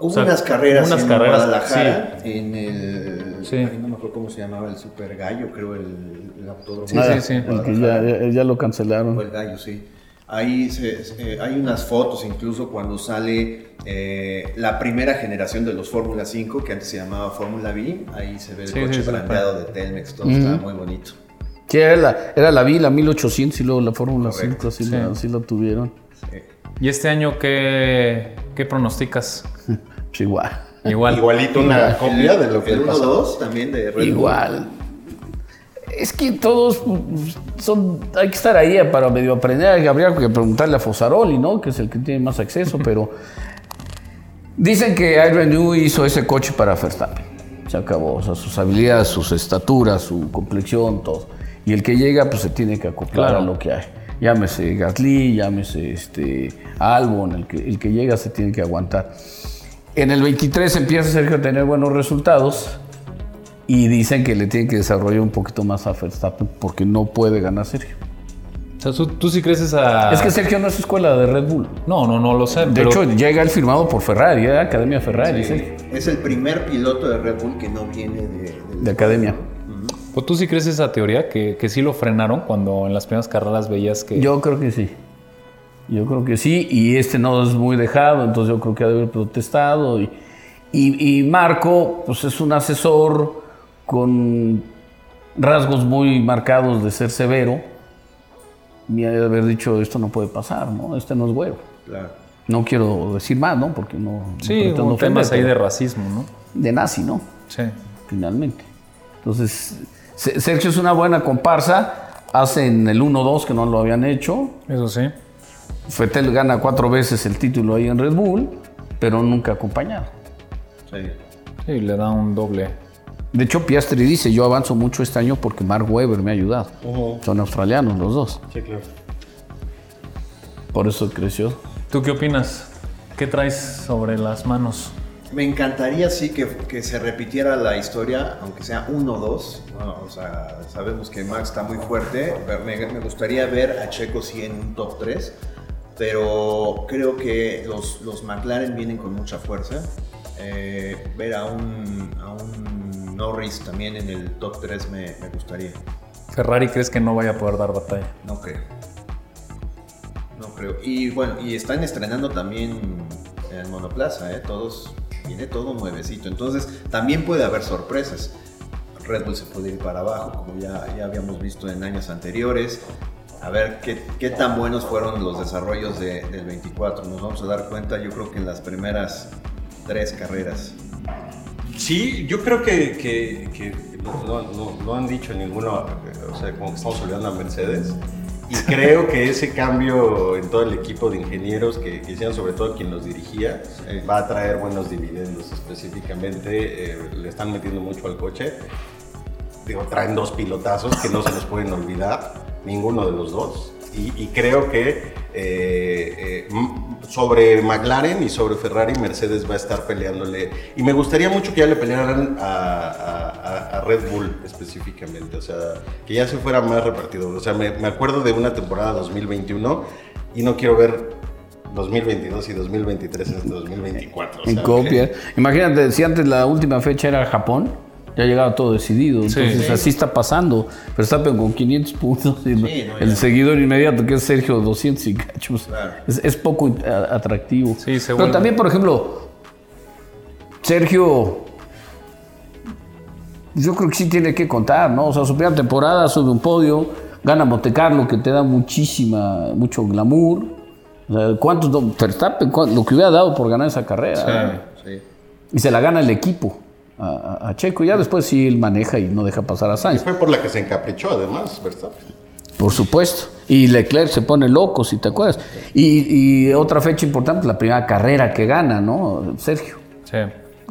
Hubo O sea, unas carreras unas en carreras, Guadalajara, en el... Sí. ay, no me acuerdo cómo se llamaba, el Super Gallo, creo, el, el autódromo. Sí, sí, sí. El que ya, ya- ya lo O cancelaron. el Gallo, sí. Ahí se- se- hay unas fotos incluso cuando sale eh, la primera generación de los Fórmula 5, que antes se llamaba Fórmula B. Ahí se ve el Sí, coche sí, sí, brandeado de Telmex, todo estaba muy bonito. Sí, era la, era la VI, la 1800 y luego la Fórmula 5, Correcto, así, sí. la, así la tuvieron. Sí. ¿Y este año qué, qué pronosticas? *laughs* Pues igual. Igual. Igualito una copia de lo que El pasó. 1-2 también de Red Bull. Igual. Es que todos pues, son, hay que estar ahí para medio aprender. Habría que preguntarle a Fosaroli, ¿no? Que es el que tiene más acceso, *laughs* pero dicen que Iron Newey hizo ese coche para Verstappen. Se acabó. O sea, sus habilidades, sus estaturas, su complexión, todo. Y el que llega, pues se tiene que acoplar Claro. a lo que hay. Llámese Gasly, llámese este, Albon, el que, el que llega se tiene que aguantar. En el 23 empieza Sergio a tener buenos resultados y dicen que le tienen que desarrollar un poquito más a Verstappen porque no puede ganar Sergio. O sea, ¿tú, tú sí crees esa...? Es que Sergio no es escuela de Red Bull. No, no, no lo sé. De pero- hecho, llega el firmado por Ferrari, ¿eh? Academia Ferrari, Sí. Es el primer piloto de Red Bull que no viene de, del- de Academia. ¿Pues tú sí crees esa teoría? Que, que sí lo frenaron cuando en las primeras carreras veías que... Yo creo que sí. Yo creo que sí, y este no es muy dejado, entonces yo creo que ha de haber protestado. Y, y, y Marco, pues es un asesor con rasgos muy marcados de ser severo. Y ha de haber dicho, esto no puede pasar, ¿no? Este no es. Claro. No quiero decir más, ¿no? Porque no. no Sí, ofender, temas ahí de racismo, ¿no? de nazi, ¿no? Sí. Finalmente. Entonces, Se- Sergio es una buena comparsa. Hacen el 1-2 que no lo habían hecho. Eso sí. Fettel gana cuatro veces el título ahí en Red Bull, pero nunca acompañado. Sí. Sí, le da un doble. De hecho, Piastri dice, yo avanzo mucho este año porque Mark Webber me ha ayudado. Son australianos los dos. Sí, claro. Por eso creció. ¿Tú qué opinas? ¿Qué traes sobre las manos? Me encantaría sí que, que se repitiera la historia, aunque sea 1-2. ¿no? O sea, sabemos que Max está muy fuerte. pero Me, me gustaría ver a Checo sí en un top 3. Pero creo que los, los McLaren vienen con mucha fuerza. Eh, ver a un, a un Norris también en el top 3 me, me gustaría. Ferrari crees que no vaya a poder dar batalla. No creo. No creo. Y bueno, y están estrenando también en monoplaza, ¿eh? Todos, viene todo nuevecito. Entonces, también puede haber sorpresas. Red Bull se puede ir para abajo, como ya, ya habíamos visto en años anteriores. A ver qué, qué tan buenos fueron los desarrollos de- del 24. Nos vamos a dar cuenta, yo creo que en las primeras tres carreras. Sí, yo creo que, que- que no, no- no- han dicho ninguno, o sea, como que estamos olvidando a Mercedes. Y *laughs* creo que ese cambio en todo el equipo de ingenieros que, que hicieron, sobre todo quien los dirigía, eh, va a traer buenos dividendos. Específicamente, eh, le están metiendo mucho al coche. Digo, traen dos pilotazos que no se los pueden olvidar, ninguno de los dos. Y, y creo que eh, eh, sobre McLaren y sobre Ferrari, Mercedes va a estar peleándole. Y me gustaría mucho que ya le pelearan a, a- a- a Red Bull específicamente, o sea, que ya se fuera más repartido. O sea, me, me acuerdo de una temporada 2021 y no quiero ver 2022 y 2023 en este 2024. o En sea, copia. Imagínate, si antes la última fecha era Japón, ya llegaba todo decidido. Entonces Sí. así está pasando. Verstappen con 500 puntos y Sí, no, el seguidor inmediato que es Sergio 200 y cachos. Claro. Es, es poco atractivo. Sí, se Pero vuelve. también, por ejemplo, Sergio, yo creo que sí tiene que contar, ¿no? O sea, su primera temporada sube un podio, gana Monte Carlo, que te da muchísima, mucho glamour. O sea, ¿cuántos? no? Verstappen, ¿cuánto? lo que hubiera dado por ganar esa carrera. Sí. Y se la gana el equipo a, Checo. Ya después sí él maneja y no deja pasar a Y Sainz. fue por la que se encaprichó, además, Verstappen. Por supuesto. Y Leclerc se pone loco, si te acuerdas. Y, y otra fecha importante, la primera carrera que gana, ¿no? Sergio. Sí.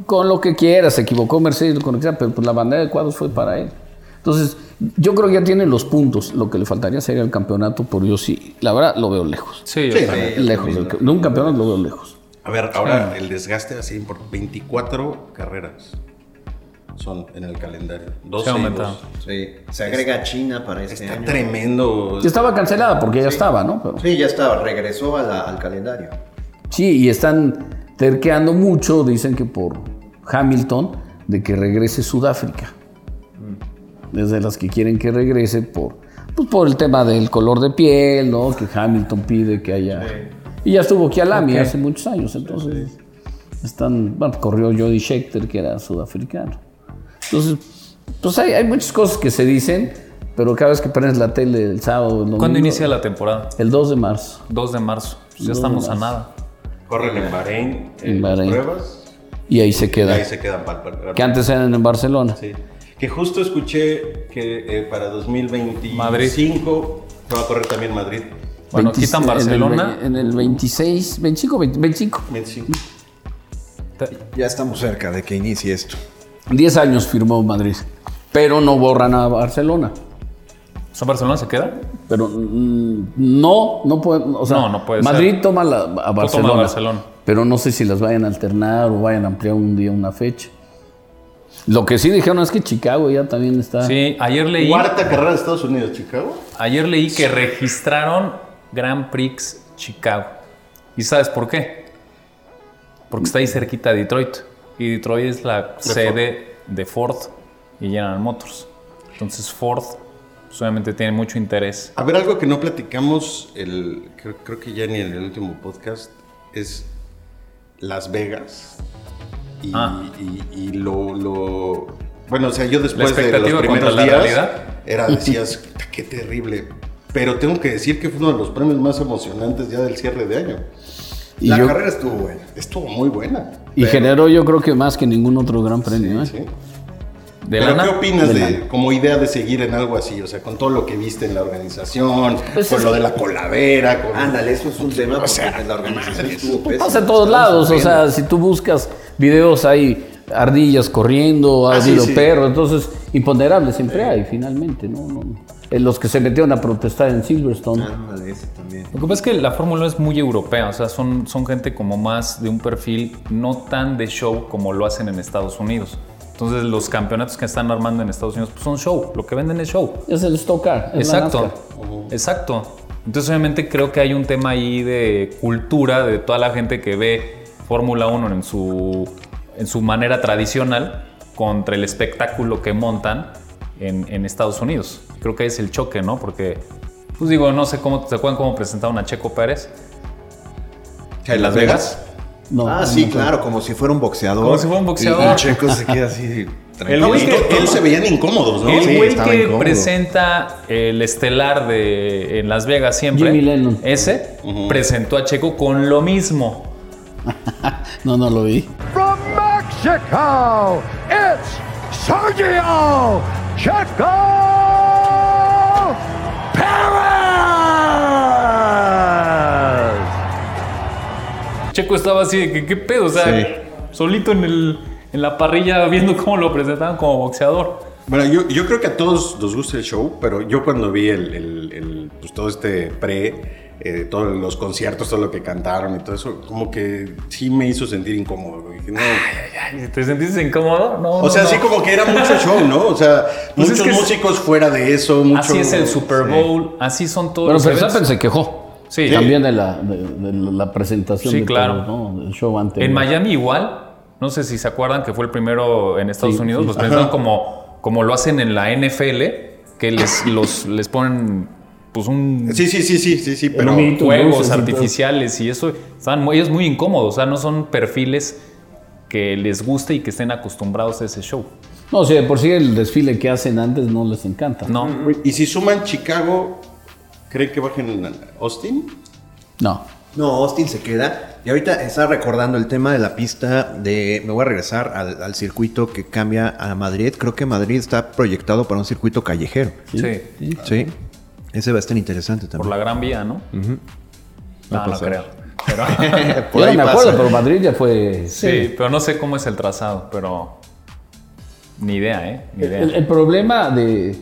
Con lo que quiera, se equivocó Mercedes, con lo que sea, pero pues la bandera de cuadros fue para él. Entonces, yo creo que ya tiene los puntos. Lo que le faltaría sería el campeonato, pero yo sí, la verdad, lo veo lejos. Sí, yo Sí, yo lejos. de un campeonato lo veo lejos. A ver, ahora el desgaste así por 24 carreras son en el calendario. 12 Se ha aumentado. dos. Sí. Se agrega China para este Está año. tremendo. Ya estaba cancelada porque ya estaba, ¿no? Pero, Sí, ya estaba, regresó a la- al calendario. Sí, y están terqueando mucho, dicen que por Hamilton, de que regrese Sudáfrica. Desde las que quieren que regrese por, pues por el tema del color de piel, ¿no? Que Hamilton pide que haya. Y ya estuvo Kialami Ok. hace muchos años, entonces están, bueno, corrió Jody Scheckter, que era sudafricano. Entonces, pues hay, hay muchas cosas que se dicen, pero cada vez que prendes la tele el sábado, el domingo, ¿Cuándo inicia la temporada? El 2 de marzo. 2 de marzo. Pues ya 2 de estamos a marzo. nada. Corren en Bahrein, En en Bahrein. las pruebas. Y ahí se Y queda. ahí se quedan para, para- Que antes eran en Barcelona. Sí. Que justo escuché que eh, para 2025 Madrid. se va a correr también Madrid. Bueno, 20 quitan en el Barcelona. En el, 26, 25, 20 25. 25. Ya estamos cerca de que inicie esto. 10 años firmó Madrid. Pero no borran a Barcelona. O sea, Barcelona se queda. Pero mm, no, no puede. O sea, No, no puede Madrid ser. toma la, a Barcelona. toma Barcelona. Pero no sé si las vayan a alternar o vayan a ampliar un día una fecha. Lo que sí dijeron es que Chicago ya también está. Sí, ayer leí, Cuarta carrera de Estados Unidos, Chicago. ayer leí que registraron Grand Prix Chicago. ¿Y sabes por qué? Porque está ahí cerquita de Detroit. Y Detroit es la sede de Ford y General Motors. Entonces Ford pues, obviamente tiene mucho interés. A ver, algo que no platicamos, el, creo, creo que ya ni en el último podcast, es Las Vegas. Y, Ah. y- y lo, lo- Bueno, o sea, yo después de los primeros días realidad. era, decías, "Puta, qué terrible. Pero tengo que decir que fue uno de los premios más emocionantes ya del cierre de año. Y, la yo- carrera estuvo buena. Estuvo muy buena. y generó yo creo que más que ningún otro gran premio. ¿eh? Sí. De ¿Pero lana. qué opinas De de, como idea de seguir en algo así? O sea, con todo lo que viste en la organización, Pues con es- lo de la colavera, con... Ándale, eso es un tema porque sea, la organización estuvo pésima. Pasa en todos lados, o sea, si tú buscas videos hay ardillas corriendo, ha Ah, sí, habido sí. perros, entonces imponderables siempre hay, finalmente, ¿no? no, no. Eh, Los que se metieron a protestar en Silverstone. Ándale, ese también. Lo que pasa es que la Fórmula 1 es muy europea, o sea, son, son gente como más de un perfil no tan de show como lo hacen en Estados Unidos. Entonces los campeonatos que están armando en Estados Unidos pues, son show, lo que venden es show. Es el Stock Car. Exacto, exacto. Entonces obviamente creo que hay un tema ahí de cultura de toda la gente que ve Fórmula 1 en su, en su manera tradicional contra el espectáculo que montan en, en Estados Unidos. Creo que ahí es el choque, ¿no? Porque, pues digo, no sé cómo, ¿se acuerdan cómo presentaron a Checo Pérez? ¿En Las Vegas? No, ah, sí, no. claro, como si fuera un boxeador. Como si fuera un boxeador. Y, y Checo se queda así. *laughs* El tranquilo. güey que- to- todos se veían incómodos, ¿no? El Sí, güey que incómodo. presenta el estelar de en Las Vegas siempre, Jimmy Lennon. ese, presentó a Checo con lo mismo. *laughs* No, no lo vi. From Mexico, it's Sergio Checo Perez. Checo estaba así de que, ¿qué pedo? O sea, Sí. solito en, el, en la parrilla viendo cómo lo presentaban como boxeador. Bueno, yo, yo creo que a todos nos gusta el show, pero yo cuando vi el, el- el, pues, todo este pre, eh, todos los conciertos, todo lo que cantaron y todo eso, como que sí me hizo sentir incómodo. Dije, no. ¿Te sentiste incómodo? No. O sea, no, sí no. como que era mucho show, ¿no? O sea, *laughs* Pues es muchos es- músicos fuera de eso, mucho... Así es el Super Bowl, así son todos Bueno, los Verstappen se quejó. Sí. También de la, de, de la presentación Sí, de claro. todo, ¿no? Del show anterior. En Miami igual, no sé si se acuerdan que fue el primero en Estados Sí, Unidos, sí. los presentaron como, como lo hacen en la NFL, que les, los, les ponen pues un Sí, sí, sí, sí, sí, sí, pero... juegos artificiales y eso, están muy, ellos muy incómodos, o sea, no son perfiles que les guste y que estén acostumbrados a ese show. No, si de por sí el desfile que hacen antes no les encanta. No, Y si suman Chicago, ¿creen que bajen a Austin? No. No, Austin se queda. Y ahorita está recordando el tema de la pista de... Me voy a regresar al, al circuito que cambia a Madrid. Creo que Madrid está proyectado para un circuito callejero. sí, Sí. Ese va a estar interesante por también. la Gran Vía, ¿no? No, no pasar. creo. *laughs* Pero, Por ahí me pasa. acuerdo, pero Madrid ya fue. sí, pero no sé cómo es el trazado, pero ni idea, ¿eh? Ni idea. El, el problema de,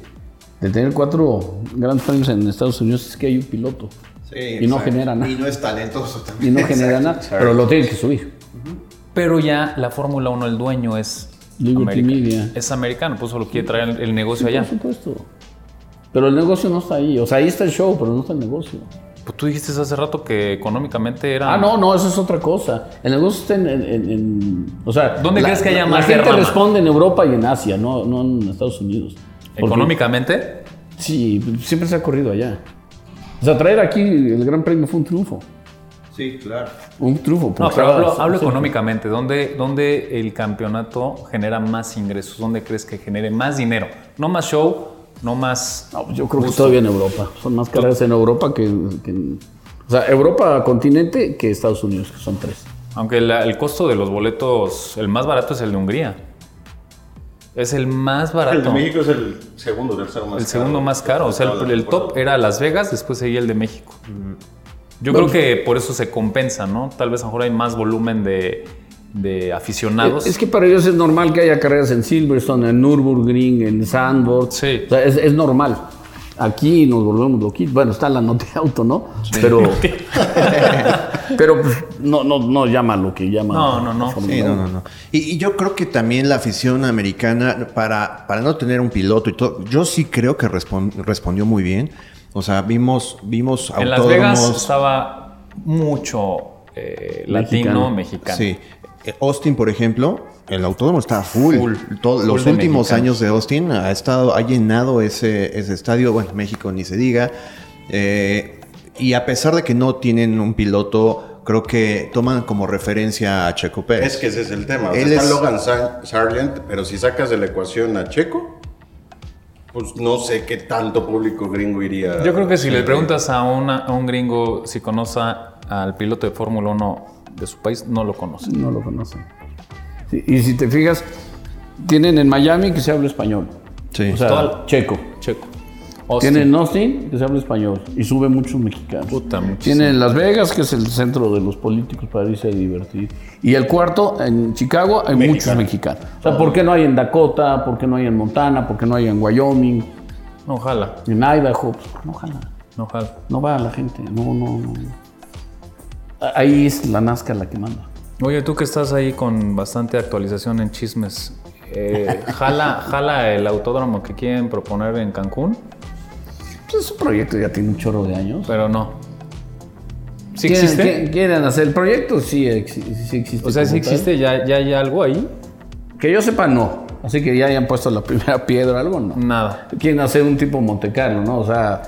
de tener cuatro grandes premios en Estados Unidos es que hay un piloto Sí, y no genera nada. Y no es talentoso y también. no genera nada, pero lo tienen que subir. Pero ya la Fórmula 1, el dueño es Liberty americano. Media. Es americano, pues solo quiere traer el, el negocio allá. Por supuesto. Pero el negocio no está ahí. O sea, ahí está el show, pero no está el negocio. Pues tú dijiste hace rato que económicamente era. Ah, no, no, eso es otra cosa. El negocio está en. en- en- en- o sea, ¿Dónde crees que haya más La gente derrama? responde en Europa y en Asia, no, no en Estados Unidos. Económicamente, Sí, siempre se ha corrido allá. O sea, traer aquí el Gran Premio fue un triunfo. Sí, claro. Un triunfo. no, pero hablo, hablo económicamente. ¿Dónde, ¿Dónde el campeonato genera más ingresos? ¿Dónde crees que genere más dinero? No más show, no más. No, yo creo que todavía en Europa. Son más carreras en Europa que, que en- O sea, Europa continente que Estados Unidos, que son tres. Aunque la- el costo de los boletos, el más barato es el de Hungría. Es el más El barato. de México es el segundo, tercero más El caro. segundo más caro. O sea, el, el top era Las Vegas, después seguía el de México. Yo creo que por eso se compensa, ¿no? Tal vez a lo mejor hay más volumen de, de aficionados. Es que para ellos es normal que haya carreras en Silverstone, en Nürburgring, en Sandburg. Sí. O sea, es, es normal. Aquí nos volvemos loquitos. Bueno, está la nota de auto, ¿no? Pero, *laughs* pero pues, no, no, no llama lo que llama. No, no, no. Sí, no, no, no. Y, y yo creo que también la afición americana, para, para no tener un piloto y todo, yo sí creo que respon- respondió muy bien. O sea, vimos, vimos en Las Vegas estaba mucho eh, latino, Mexicano. mexicano. Sí. Eh, Austin, por ejemplo, el autódromo está full. Full. Todo- Full los últimos mexicanos. años de Austin ha estado, ha llenado ese, ese estadio. Bueno, México ni se diga. Eh, y a pesar de que no tienen un piloto, creo que toman como referencia a Checo Pérez. Es que ese es el tema. O sea, Él está es- Logan Sa- Sargent, pero si sacas de la ecuación a Checo, pues no sé qué tanto público gringo iría. Yo creo que si Sí, le preguntas a, una- a un gringo si conoce al piloto de Fórmula 1 de su país, no lo conoce. No lo conocen. Sí, y si te fijas, Tienen en Miami que se habla español. Sí. O sea, checo. Checo. Austin. Tienen en Austin que se habla español y sube muchos mexicanos. Puta. Tienen Las Vegas, que es el centro de los políticos para irse a divertir. Y el cuarto, en Chicago, hay muchos mexicanos. O sea, ¿por qué no hay en Dakota? ¿Por qué no hay en Montana? ¿Por qué no hay en Wyoming? No jala, En Idaho. Pues, no, ojalá. no jala. No va la gente. No, no, no. Ahí es la Nazca la que manda. Oye, tú que estás ahí con bastante actualización en chismes, eh, ¿jala, ¿jala el autódromo que quieren proponer en Cancún? Pues ese proyecto ya tiene un chorro de años. Pero no. ¿Sí ¿Quieren- existe? quieren- ¿Quieren hacer el proyecto? Sí, exi- sí existe. O sea, ¿sí tal. existe? ¿Ya, ¿Ya hay algo ahí? Que yo sepa, no. Así que ya hayan puesto la *laughs* primera piedra, algo no. Nada. Quieren hacer un tipo Monte Carlo, ¿no? O sea,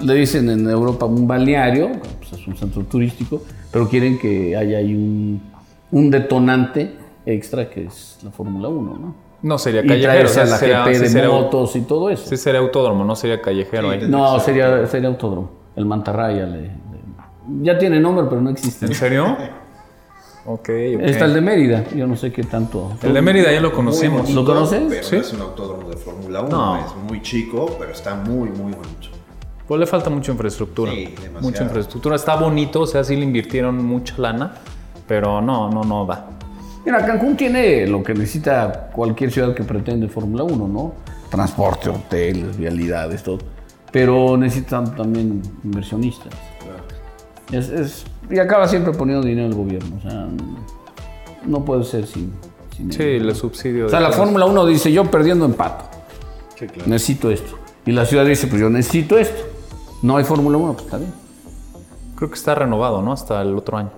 le dicen en Europa un balneario, pues es un centro turístico, pero quieren que haya ahí un, un detonante extra que es la Fórmula 1, ¿no? No sería callejero. o a sea, la sería- GP de sería- motos y todo eso. Sí sería autódromo, no sería callejero ahí. No, sería, sería autódromo. El Mantarraya. le- le- ya tiene nombre, pero no existe. ¿En serio? *laughs* Ok, ok. Está el de Mérida. Yo no sé qué tanto. El de Mérida ya lo conocimos. ¿Lo conoces? Pero Sí. no es un autódromo de Fórmula 1, No. es muy chico, pero está muy, muy bonito. Pues le falta mucha infraestructura. Sí, demasiado. mucha infraestructura. Está bonito, o sea, sí le invirtieron mucha lana, pero no, no, no da. Mira, Cancún tiene lo que necesita cualquier ciudad que pretende Fórmula 1, ¿no? Transporte, hoteles, vialidades, todo. Pero necesitan también inversionistas. Es, es- y acaba siempre poniendo dinero el gobierno. O sea, no puede ser sin, sin Sí, el subsidio. O sea, la Fórmula 1 dice, yo perdiendo empato. Necesito esto. Y la ciudad dice, pues yo necesito esto. No hay Fórmula 1, pues está bien. Creo que está renovado, ¿no? Hasta el otro año.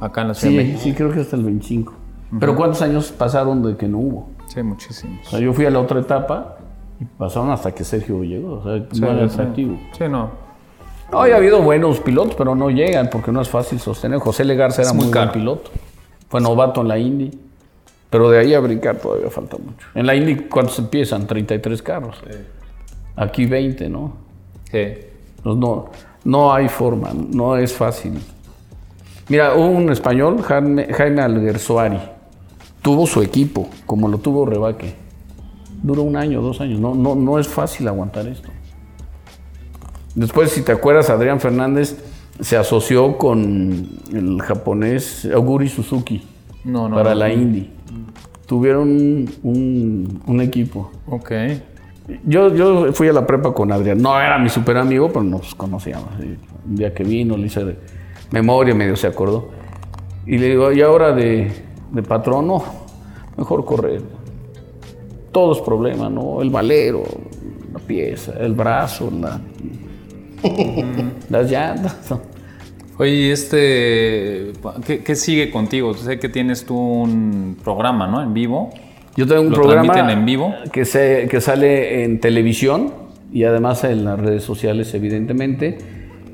Acá en la Ciudad de Sí, México. sí, creo que hasta el 25. Pero ¿cuántos años pasaron de que no hubo? Sí, muchísimos. O sea, yo fui a la otra etapa y pasaron hasta que Sergio llegó. O sea, Sí, no era sí. atractivo. Sí, no. No, ha habido buenos pilotos, pero no llegan porque no es fácil sostener. José Legarza era Es muy, muy buen piloto. Fue novato en la Indy. Pero de ahí a brincar todavía falta mucho. En la Indy, ¿cuántos empiezan? 33 carros. Aquí 20, ¿no? Sí. Pues no, no hay forma, no es fácil. Mira, un español, Jaime, Jaime Alguersuari, tuvo su equipo, como lo tuvo Rebaque. Duró un año, dos años. No, no, no es fácil aguantar esto. Después, si te acuerdas, Adrián Fernández se asoció con el japonés Auguri Suzuki No, no. para no. la Indy. Tuvieron un, un- un equipo. Ok. Yo, yo fui a la prepa con Adrián. No era mi super amigo, pero nos conocíamos. Un día que vino, le hice memoria, medio se acordó. Y le digo, y ahora de, de patrón, no, mejor correr. Todos problemas, ¿no? El valero, la pieza, el brazo, la, las llantas. Oye, este. ¿qué, qué sigue contigo? Sé que tienes tú un programa, ¿no? En vivo. Yo tengo un ¿Lo programa transmiten en vivo? Que, se, que sale en televisión y además en las redes sociales, evidentemente,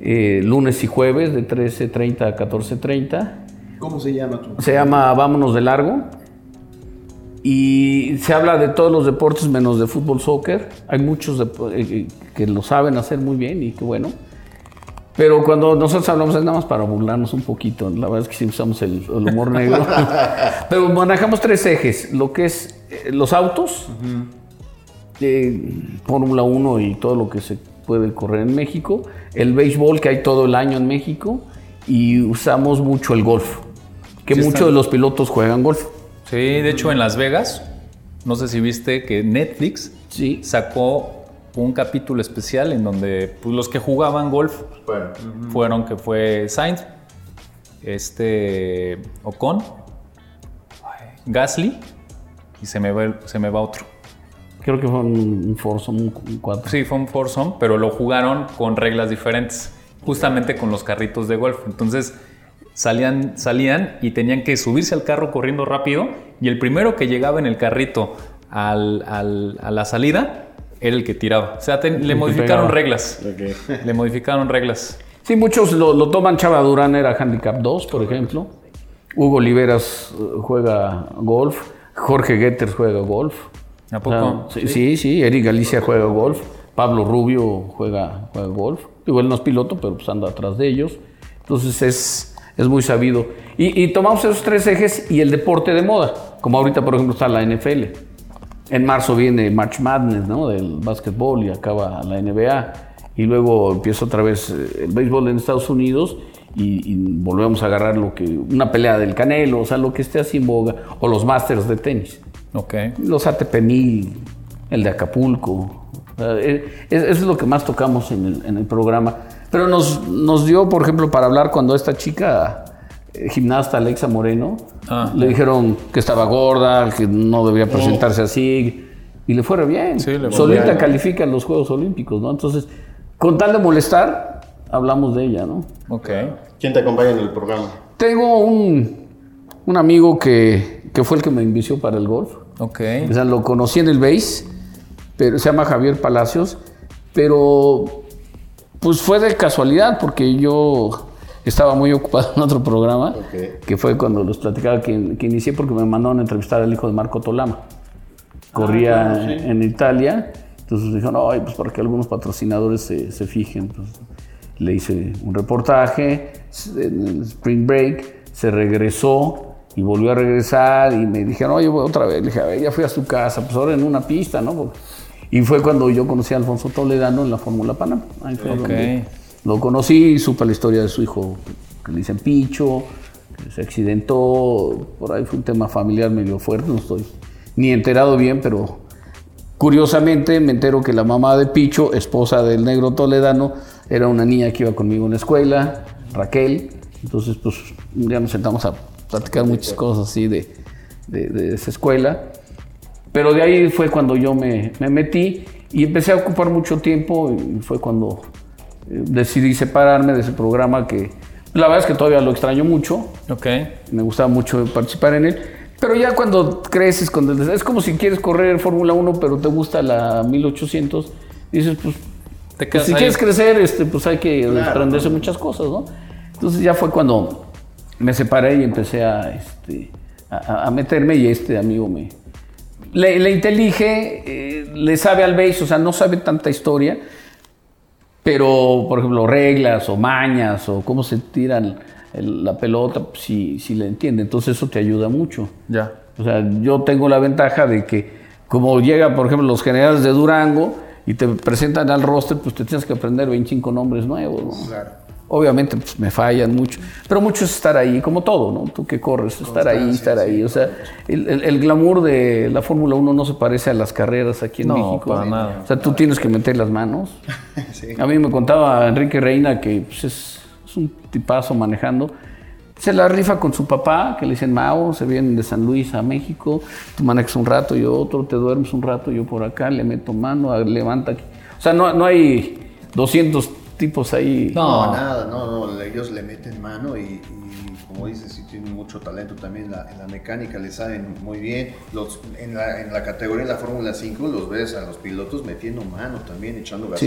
eh, lunes y jueves de 13.30 a 14.30. ¿Cómo se llama tu? Se llama Vámonos de Largo y se habla de todos los deportes menos de fútbol, soccer. Hay muchos depo- eh, que lo saben hacer muy bien y qué bueno. Pero cuando nosotros hablamos es nada más para burlarnos un poquito. La verdad es que sí usamos el, el humor negro. *laughs* Pero manejamos tres ejes. Lo que es eh, los autos, eh, Fórmula 1 y todo lo que se puede correr en México. El béisbol que hay todo el año en México. Y usamos mucho el golf. Que Sí, muchos de los pilotos juegan golf. Sí, de hecho en Las Vegas, no sé si viste que Netflix Sí. sacó un capítulo especial en donde pues, los que jugaban golf Bueno, fueron que fue Sainz, este Ocon, Gasly y se me va, se me va otro. Creo que fue un, un foursome, un, un cuatro. Sí, fue un foursome, pero lo jugaron con reglas diferentes, justamente con los carritos de golf. Entonces salían, salían y tenían que subirse al carro corriendo rápido y el primero que llegaba en el carrito al- al- a la salida era el que tiraba. O sea, te- le modificaron pegaba. reglas. *laughs* Le modificaron reglas. Sí, muchos lo, lo toman. Chava Durán era handicap 2, por ejemplo. Hugo Oliveras eh, juega golf. Jorge Getters juega golf. ¿A poco? Ah, sí, sí, sí. Eric Galicia juega golf. Pablo Rubio juega, juega golf. Igual no es piloto, pero pues anda atrás de ellos. Entonces es, es muy sabido. Y, y tomamos esos tres ejes y el deporte de moda. Como ahorita, por ejemplo, está la NFL. En marzo viene March Madness, ¿no? Del básquetbol y acaba la NBA. Y luego empieza otra vez eh, el béisbol en Estados Unidos y, y volvemos a agarrar lo que una pelea del Canelo, o sea, lo que esté así en boga, o los Masters de tenis. Ok. Los ATP 1000, el de Acapulco. Eh, es- Eso es lo que más tocamos en el, en el programa. Pero nos, nos dio, por ejemplo, para hablar cuando esta chica, gimnasta Alexa Moreno, Ah. le dijeron que estaba gorda, que no debía presentarse así. Y le fue re bien. Sí, le fue Solita bien. califica en los Juegos Olímpicos, ¿no? Entonces, con tal de molestar, hablamos de ella, ¿no? Ok. ¿Quién te acompaña en el programa? Tengo un, un amigo que, que fue el que me invició para el golf. Ok. O sea, lo conocí en el base, pero se llama Javier Palacios, pero pues fue de casualidad porque yo estaba muy ocupado *laughs* en otro programa, que fue cuando los platicaba que, que inicié porque me mandaron a entrevistar al hijo de Marco Tolama. Corría en Italia, entonces dijeron, ay, pues para que algunos patrocinadores se, se fijen. pues, le hice un reportaje en el Spring Break, se regresó y volvió a regresar y me dijeron, oye, voy otra vez. Le dije, a ver, ya fui a su casa, pues ahora en una pista, ¿no? Y fue cuando yo conocí a Alfonso Toledano en la Fórmula Panam. Ahí fue Ok. donde lo conocí, supe la historia de su hijo, que le dicen Picho, se accidentó, por ahí fue un tema familiar medio fuerte, no estoy ni enterado bien, pero curiosamente me entero que la mamá de Picho, esposa del negro toledano, era una niña que iba conmigo en la escuela, Raquel, entonces pues día nos sentamos a platicar muchas cosas así de, de- esa escuela. Pero de ahí fue cuando yo me, me metí y empecé a ocupar mucho tiempo y fue cuando decidí separarme de ese programa que la verdad es que todavía lo extraño mucho, Ok. me gustaba mucho participar en él, pero ya cuando creces, con el- es como si quieres correr Fórmula 1 pero te gusta la 1800, dices pues, Te pues, si ahí. quieres crecer este, pues hay que desprenderse muchas cosas, ¿no? Entonces ya fue cuando me separé y empecé a, este, a, a meterme y este amigo me... Le, le intelige, eh, le sabe al base, o sea, no sabe tanta historia, pero, por ejemplo, reglas o mañas o cómo se tiran el- la pelota, pues, sí, sí le entiende. Entonces eso te ayuda mucho. Ya. O sea, yo tengo la ventaja de que como llega, por ejemplo, los generales de Durango y te presentan al roster, pues te tienes que aprender 25 nombres nuevos. ¿no? Claro. Obviamente pues, me fallan mucho, pero mucho es estar ahí, como todo, ¿no? Tú que corres, estar ahí, estar ahí. O sea, el, el- el glamour de la Fórmula 1 no se parece a las carreras aquí en No, México. para nada. O sea, tú tienes que meter las manos. *laughs* A mí me contaba Enrique Reina que pues, es, es un tipazo manejando. Se la rifa con su papá, que le dicen Mao, se vienen de San Luis a México, tú manejas un rato, yo otro, te duermes un rato, yo por acá, le meto mano, levanta aquí. O sea, no, no hay 200 tipos ahí. No, No. nada, no, no, ellos le meten mano y, y como dices, sí tienen mucho talento también en la, en la mecánica, le saben muy bien. Los, en, la, en la categoría de la Fórmula 5 los ves a los pilotos metiendo mano también, echando Sí.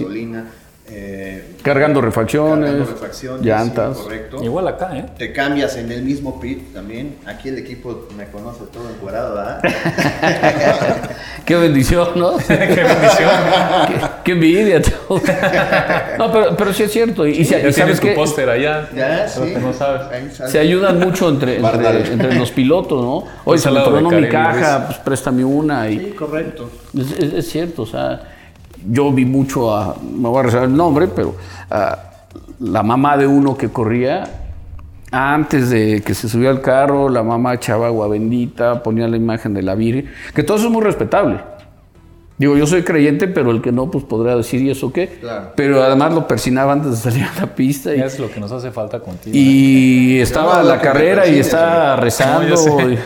Eh, Cargando refacciones, cargando refacciones, llantas. sí, correcto. Igual acá, ¿eh? Te cambias en el mismo pit también. Aquí el equipo me conoce todo encuadrado, ¿verdad? *laughs* Qué bendición, ¿no? *laughs* Qué bendición. qué, qué envidia. no, pero, pero sí es cierto. Y, Ya y tienes sabes tu que póster allá. Ya, sí. no sabes. Se ayudan mucho entre, entre, entre los pilotos, ¿no? Oye, se me tronó mi caja, pues préstame una. Y, Sí, correcto. Es, es- es cierto, o sea, yo vi mucho a, me voy a reservar el nombre, pero a la mamá de uno que corría, antes de que se subía al carro, la mamá echaba agua bendita, ponía la imagen de la Virgen, que todo eso es muy respetable. Digo, yo soy creyente, pero el que no, pues podrá decir, ¿y eso qué? Claro. Pero además lo persinaba antes de salir a la pista. Y, Es lo que nos hace falta contigo. ¿eh? y estaba no, en la carrera y está rezando. Y-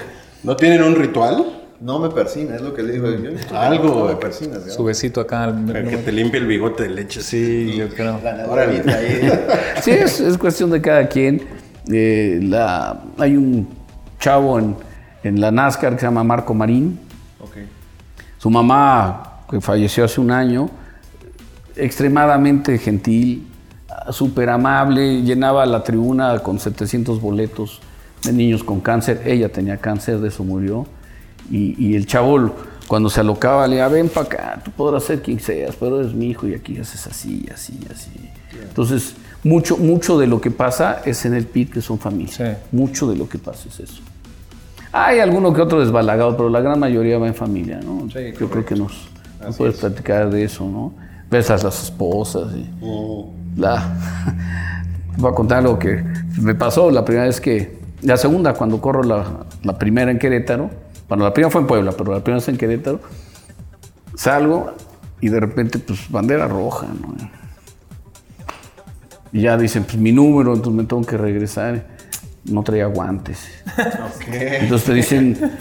¿No tienen un ritual? No me persina, es lo que le digo. Yo Algo. No me persinas, ¿verdad? Su besito acá. que te limpie el bigote de leche. Sí, yo creo. *laughs* Sí, es, es cuestión de cada quien. Eh, la, hay un chavo en, en la NASCAR que se llama Marco Marín. Ok. Su mamá, que falleció hace un año, extremadamente gentil, súper amable, llenaba la tribuna con 700 boletos de niños con cáncer. Ella tenía cáncer, de eso murió. Y, y el chavo, cuando se alocaba, le decía, ven para acá, tú podrás ser quien seas, pero eres mi hijo y aquí haces así, así, así. Entonces, mucho, mucho de lo que pasa es en el pit, que son familias. Sí. Mucho de lo que pasa es eso. Hay alguno que otro desbalagado, pero la gran mayoría va en familia, ¿no? Sí, Yo creo que nos, nos puedes platicar de eso, ¿no? Ves a las esposas y la... *laughs* Voy a contar lo que me pasó la primera vez que... La segunda, cuando corro la, la primera en Querétaro, bueno, la primera fue en Puebla, pero la primera vez en Querétaro, salgo y de repente, pues, bandera roja, ¿no? Y ya dicen, pues, mi número, entonces me tengo que regresar. No traía guantes. Entonces te dicen,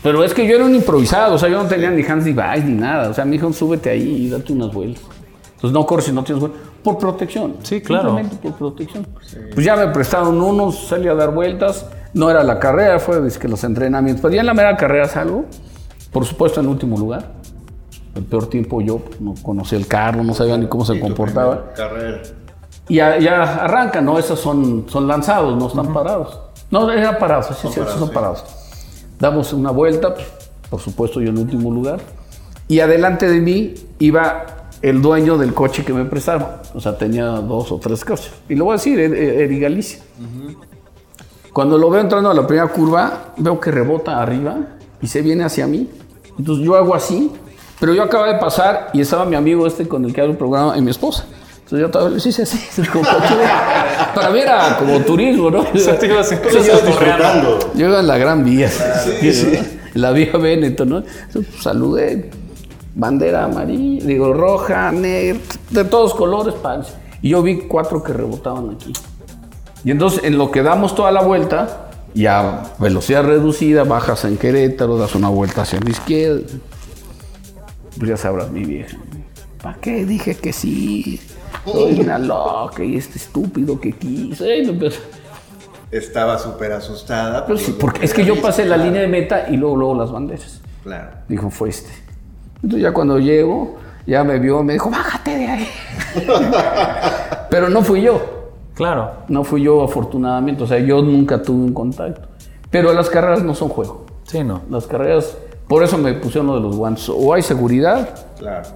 pero es que yo era un improvisado, o sea, yo no tenía ni hands device ni nada. O sea, me dijeron, súbete ahí y date unas vueltas. Entonces no corres si no tienes vueltas. Por protección. Sí, claro. Simplemente por protección. Pues ya me prestaron unos, salí a dar vueltas. No era la carrera, fue que los entrenamientos. Pero ya en la mera carrera salgo, por supuesto en último lugar. El peor tiempo yo pues, no conocía el carro, no sabía ni cómo se comportaba. Carrera. Y ya, ya arrancan, ¿no? Esos son, son lanzados, no están parados. No, eran parados, sí, sí, parados, son sí. parados. Damos una vuelta, pues, por supuesto yo en último lugar. Y adelante de mí iba el dueño del coche que me prestaron. O sea, tenía dos o tres coches. Y lo voy a decir, Eri Galicia. Cuando lo veo entrando a la primera curva, veo que rebota arriba y se viene hacia mí. Entonces yo hago así, pero yo acabo de pasar y estaba mi amigo este con el que hago el programa y mi esposa. Entonces yo todavía les hice así. como de- Para mí era como turismo, ¿no? sea, Sí, tú lo yo- disfrutando. yo iba en la Gran Vía, ¿no? la Vía Veneto, ¿no? Entonces, pues, saludé, bandera amarilla, digo roja, negra, de todos colores, pan. Y yo vi cuatro que rebotaban aquí. Y entonces, en lo que damos toda la vuelta, ya velocidad reducida, bajas en Querétaro, das una vuelta hacia la izquierda. Pues ya sabrás, mi vieja. ¿Para qué dije que sí? Soy una loca y este estúpido que. Y empezó- Estaba súper asustada. pero sí, porque que es que yo pasé la línea de meta y luego, luego las banderas. Claro. Dijo, fue este. Entonces ya cuando llego, ya me vio, me dijo, bájate de ahí. *laughs* Pero no fui yo, Claro. no fui yo afortunadamente, o sea, yo nunca tuve un contacto. Pero las carreras no son juego. Sí, no. Las carreras, por eso me pusieron lo de los guantes. O hay seguridad, Claro.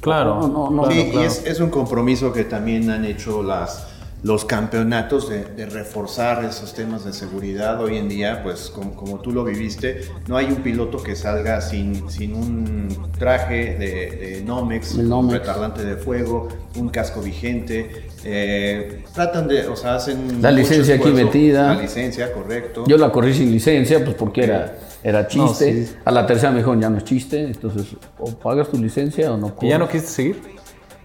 Claro. No, no, no. Sí, Claro, y es, es un compromiso que también han hecho las, los campeonatos de, de reforzar esos temas de seguridad. Hoy en día, pues como, como tú lo viviste, no hay un piloto que salga sin, sin un traje de, de Nomex, El un Nomex. retardante de fuego, un casco vigente. Eh, tratan de, o sea, hacen... La mucho licencia aquí metida. La licencia, correcto. yo la corrí sin licencia, pues porque era, era chiste. No, sí. A la tercera me dijeron, ya no es chiste, entonces o pagas tu licencia o no ¿Y ya no corres. quisiste seguir?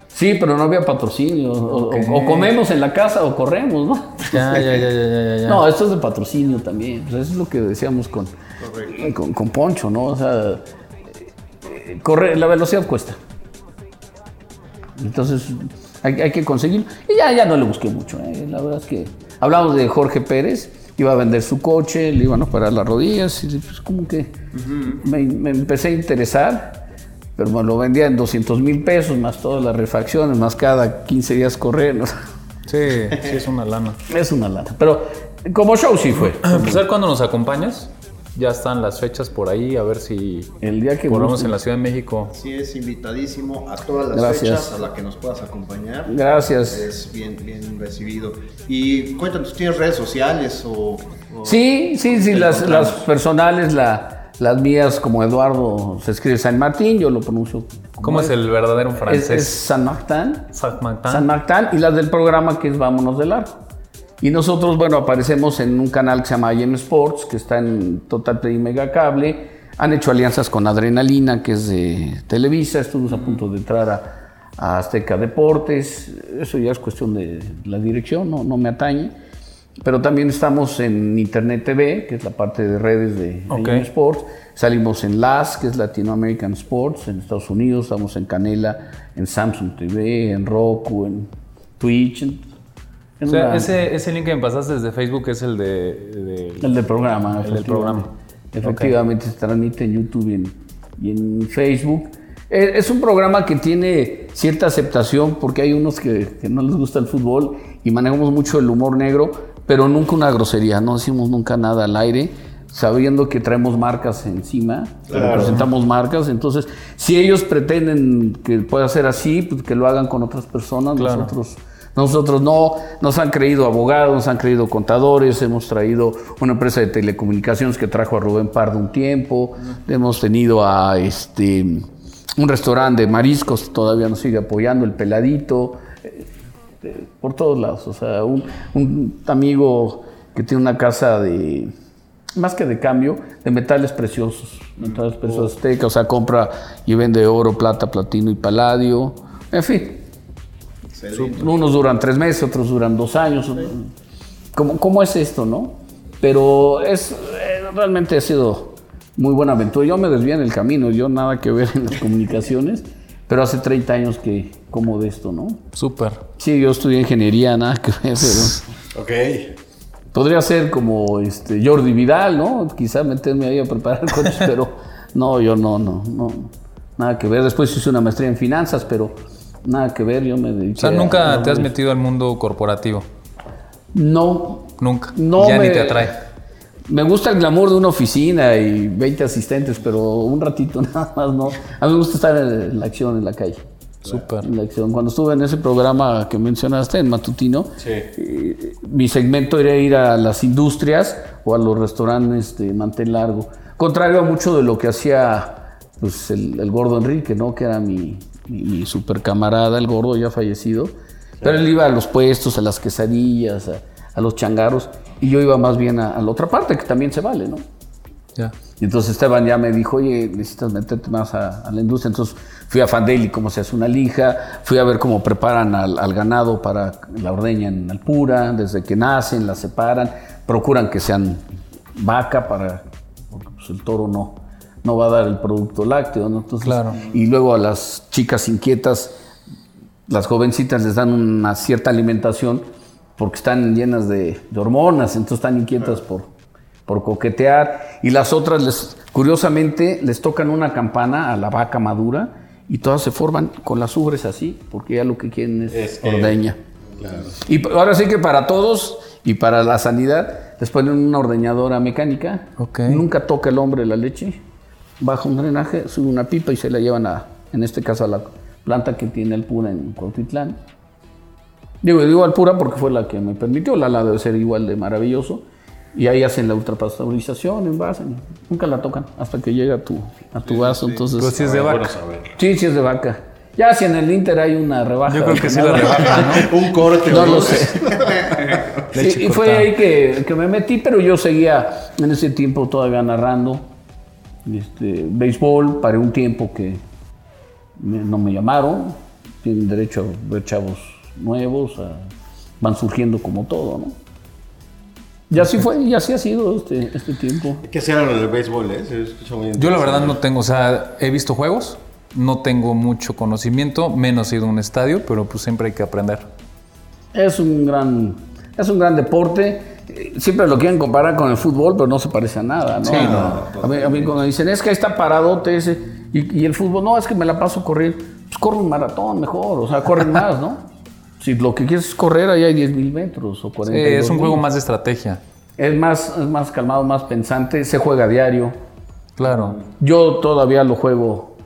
Sí, pero no había patrocinio. O, Ok. o- o comemos en la casa o corremos, ¿no? Ya, ya, ya, ya, ya, ya. No, esto es de patrocinio también. Pues eso es lo que decíamos con, con, con Poncho, ¿no? O sea, eh, correr, la velocidad cuesta. Entonces, hay, hay que conseguirlo. Y ya, ya no le busqué mucho. ¿eh? La verdad es que hablamos de Jorge Pérez, iba a vender su coche, le iban a operar las rodillas, y pues como que me, me empecé a interesar. Pero me lo vendía en 200 mil pesos, más todas las refacciones, más cada 15 días correr. ¿no? Sí, sí, es una lana. *laughs* Es una lata. Pero como show sí fue. Pues, ¿sabes cuándo nos acompañas? Ya están las fechas por ahí, a ver si El día que volvemos guste. en la Ciudad de México. Sí, es invitadísimo a todas las Gracias. fechas a la que nos puedas acompañar. Gracias. Es bien, bien recibido. Y cuéntanos, ¿tienes redes sociales o...? o- Sí, sí, sí, las, las personales, la- las mías como Eduardo se escribe San Martín, yo lo pronuncio. ¿Cómo es el verdadero en Es, francés? es San Martín. Saint-Martin. San Martín y las del programa que es Vámonos del Largo. Y nosotros, bueno, aparecemos en un canal que se llama IM Sports, que está en Total y Mega Cable. Han hecho alianzas con Adrenalina, que es de Televisa. Estuvimos a punto de entrar a, a Azteca Deportes. Eso ya es cuestión de la dirección, no, no me atañe. Pero también estamos en Internet TV, que es la parte de redes de, de Ok. IM Sports. Salimos en LAS, que es Latino American Sports, en Estados Unidos. Estamos en Canela, en Samsung TV, en Roku, en Twitch. En O sea, una- ese, ese link que me pasaste desde Facebook es el de... de- el del programa. El del programa. efectivamente. Efectivamente, se transmite en YouTube y en, y en Facebook. Eh, Es un programa que tiene cierta aceptación porque hay unos que, que no les gusta el fútbol y manejamos mucho el humor negro, pero nunca una grosería, no decimos nunca nada al aire, sabiendo que traemos marcas encima, que representamos marcas. Entonces, si ellos pretenden que pueda ser así, pues que lo hagan con otras personas. Claro. Nosotros, Nosotros no, nos han creído abogados, nos han creído contadores, hemos traído una empresa de telecomunicaciones que trajo a Rubén Pardo un tiempo, hemos tenido a este un restaurante de mariscos, todavía nos sigue apoyando, el Peladito, eh, eh, por todos lados. O sea, un, un amigo que tiene una casa de, más que de cambio, de metales preciosos, metales preciosos aztecas, o sea, compra y vende oro, plata, platino y paladio, en fin. Unos duran tres meses, otros duran dos años. ¿Cómo, cómo es esto, no? Pero es, eh, realmente ha sido muy buena aventura. Yo me desvié en el camino, yo nada que ver en las *laughs* comunicaciones, pero hace 30 años que como de esto, ¿no? Súper. Sí, yo estudié ingeniería, nada que ver, pero... Ok. Podría ser como este Jordi Vidal, ¿no? Quizá meterme ahí a preparar *laughs* coches, pero no, yo no, no, no. Nada que ver. Después hice una maestría en finanzas, pero nada que ver. Yo me dediqué O sea, nunca a- te has metido al mundo corporativo. No. Nunca. No ya me- ni te atrae. Me gusta el glamour de una oficina y 20 asistentes, pero un ratito *laughs* nada más, ¿no? A mí me gusta estar en la acción en la calle. Súper. En la acción. Cuando estuve en ese programa que mencionaste, en Matutino, Sí. eh, mi segmento era ir a las industrias o a los restaurantes de mantel largo. Contrario a mucho de lo que hacía pues, el, el gordo Enrique, ¿no? Que era mi, mi, super camarada, el gordo ya fallecido. Pero él iba a los puestos, a las quesadillas, a, a los changarros, y yo iba más bien a, a la otra parte, que también se vale, ¿no? Ya. Y entonces Esteban ya me dijo, oye, necesitas meterte más a, a la industria. Entonces fui a Fandeli, cómo se hace una lija, fui a ver cómo preparan al, al ganado para la ordeña en Alpura, desde que nacen, la separan, procuran que sean vaca para, porque pues, el toro no, no va a dar el producto lácteo, ¿no? Entonces, Claro. Y luego a las chicas inquietas, las jovencitas les dan una cierta alimentación porque están llenas de, de hormonas, entonces están inquietas por, por coquetear. Y las otras, les, curiosamente, les tocan una campana a la vaca madura y todas se forman con las ubres así, porque ya lo que quieren es, Es que- ordeña. Claro. Y ahora sí que para todos y para la sanidad les ponen una ordeñadora mecánica. Ok. Nunca toca el hombre la leche. Baja un drenaje, sube una pipa y se la llevan a, en este caso, a la planta que tiene el Pura en Cuautitlán. Digo, digo al Pura porque fue la que me permitió. La la debe ser igual de maravilloso. Y ahí hacen la ultrapasteurización, envasan. Nunca la tocan hasta que llega a tu, a tu vaso. Entonces, Pero si es de vaca. sí, sí es de vaca. Ya si en el Inter hay una rebaja. Yo creo que sí la rebajan, ¿no? Un corte. no ¿o lo sé. *laughs* Leche y, fue ahí que, que me metí, pero yo seguía en ese tiempo todavía narrando este, béisbol. Paré un tiempo que me- no me llamaron. Tienen derecho a ver chavos nuevos. a- van surgiendo como todo, ¿no? Y así fue, y así ha sido este, este tiempo. Algo en el béisbol, ¿eh? Se escucha muy Yo la verdad no tengo, o sea, he visto juegos, no tengo mucho conocimiento, menos he ido a un estadio, pero pues siempre hay que aprender. Es un gran, es un gran deporte. Siempre lo quieren comparar con el fútbol, pero no se parece a nada, ¿no? Sí, no, a, mí, a mí cuando dicen, es que ahí está paradote ese, y, y el fútbol, no, es que me la paso corriendo. Pues corre un maratón mejor, o sea, corren más, ¿no? *laughs* Si lo que quieres es correr, ahí hay 10 mil metros o Sí, 40. es un juego más de estrategia. Es más, es más calmado, más pensante, se juega a diario. Claro. Yo todavía lo juego,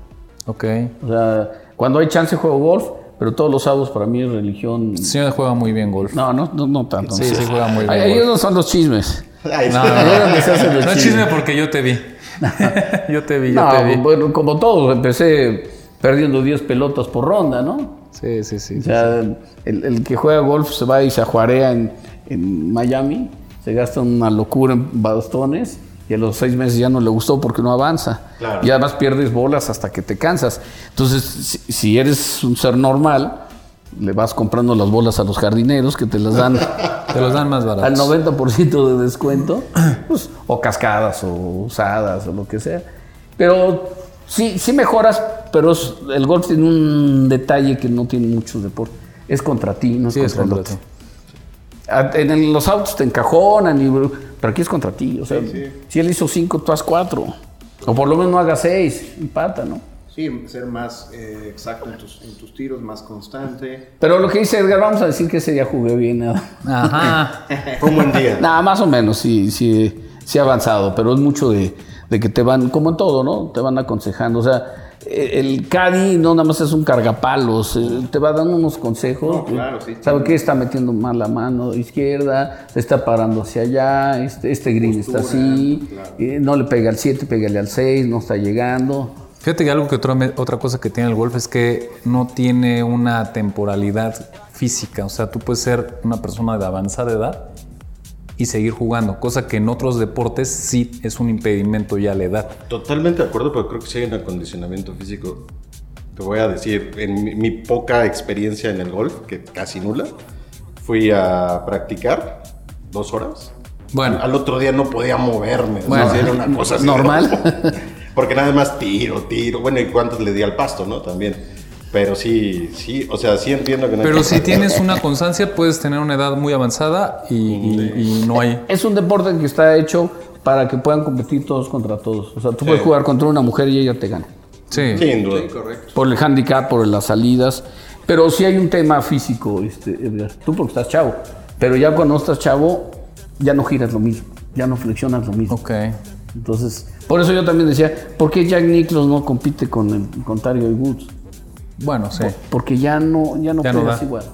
Ok. o sea, cuando hay chance juego golf, pero todos los sábados para mí es religión. El señor juega muy bien golf. No, no, no, no tanto. Sí, sí juega muy bien Ahí golf. no son los chismes. Ay, No, sí. no, hacen los no es chisme porque yo te vi. *laughs* yo te vi, yo No, te vi. bueno, como todos, empecé perdiendo 10 pelotas por ronda, ¿no? Sí, sí, sí. O sea, el, el que juega golf se va y se ajuarea en, en Miami, se gasta una locura en bastones y a los seis meses ya no le gustó porque no avanza. Claro. Y además pierdes bolas hasta que te cansas. Entonces, si, si eres un ser normal, le vas comprando las bolas a los jardineros que te las dan *laughs* Te los dan más al baratos. 90% de descuento, pues, o cascadas o usadas o lo que sea. Pero sí, sí mejoras, pero es- el golf tiene un detalle que no tiene muchos deportes. Es contra ti, no es Sí, es contra el otro. En el- los autos te encajonan, y, pero aquí es contra ti. O sea, si él hizo cinco, tú haz cuatro. O por lo menos no haga seis, empata, ¿no? Sí, ser más eh, exacto en tus, en tus tiros, más constante. Pero lo que dice Edgar, vamos a decir que ese día jugué bien. Nada, Ajá. *laughs* Fue un buen día. Nada, más o menos, sí, sí, sí ha avanzado, pero es mucho de, de que te van, como en todo, ¿no? Te van aconsejando. O sea, el Cadi no nada más es un cargapalos, eh, te va dando unos consejos. No, claro, sí, ¿Sabe sí. qué? Está metiendo mal la mano izquierda, se está parando hacia allá, este, este green está así, eh, no le pega al 7, pégale al 6, no está llegando. Fíjate que algo que otra, otra cosa que tiene el golf es que no tiene una temporalidad física. O sea, tú puedes ser una persona de avanzada edad y seguir jugando, cosa que en otros deportes sí es un impedimento ya la edad. Totalmente de acuerdo, pero creo que sí hay un acondicionamiento físico. Te voy a decir, en mi, mi poca experiencia en el golf, que casi nula, fui a practicar dos horas. Bueno. Al otro día no podía moverme. Bueno, era una cosa así. normal. Porque nada más tiro, tiro. Bueno, y cuántos le di al pasto, ¿no? También. Pero sí, sí, o sea, sí entiendo que no hay Pero que- si tienes una constancia, puedes tener una edad muy avanzada y, y- y no hay. Es un deporte que está hecho para que puedan competir todos contra todos. O sea, tú puedes jugar contra una mujer y ella te gana. Sí. Sin duda. Sí, correcto. Por el handicap, por las salidas. Pero sí hay un tema físico, este, Edgar. Tú porque estás chavo. Pero ya cuando estás chavo, ya no giras lo mismo. Ya no flexionas lo mismo. Ok. Entonces, por eso yo también decía, ¿por qué Jack Nicklaus no compite con, el, con Tiger Woods? Bueno, sí. Porque ya no, ya no Ya no da. igual.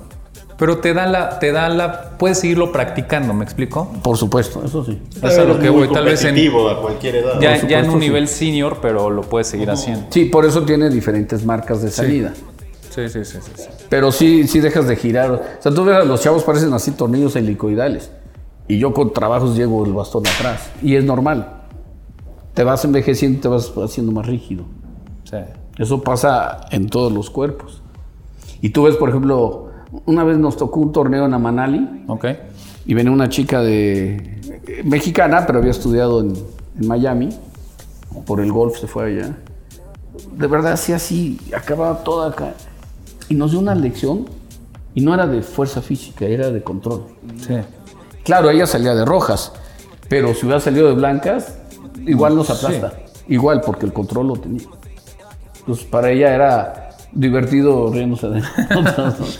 Pero te da la, te da la, puedes seguirlo practicando, ¿me explico? Por supuesto, eso sí. Es a lo que voy, tal vez en, a cualquier edad. ya, Por ya en supuesto, un sí. nivel senior, pero lo puedes seguir haciendo. Sí, por eso tiene diferentes marcas de salida. Sí, sí, sí, sí. sí. Pero sí, sí dejas de girar. O sea, tú ves los chavos parecen así tornillos helicoidales. Y yo con trabajos llevo el bastón atrás. Y es normal. Te vas envejeciendo te vas haciendo más rígido. Sí. Eso pasa en todos los cuerpos. Y tú ves, por ejemplo, una vez nos tocó un torneo en Amanali Ok. y venía una chica de eh, mexicana, pero había estudiado en, en Miami. Por el golf se fue allá. De verdad, así, así, acababa toda acá. Y nos dio una lección. Y no era de fuerza física, era de control. Sí. Claro, ella salía de rojas, pero si hubiera salido de blancas, igual nos aplasta. Igual, porque el control lo tenía. Entonces, para ella era divertido riéndose de nosotros.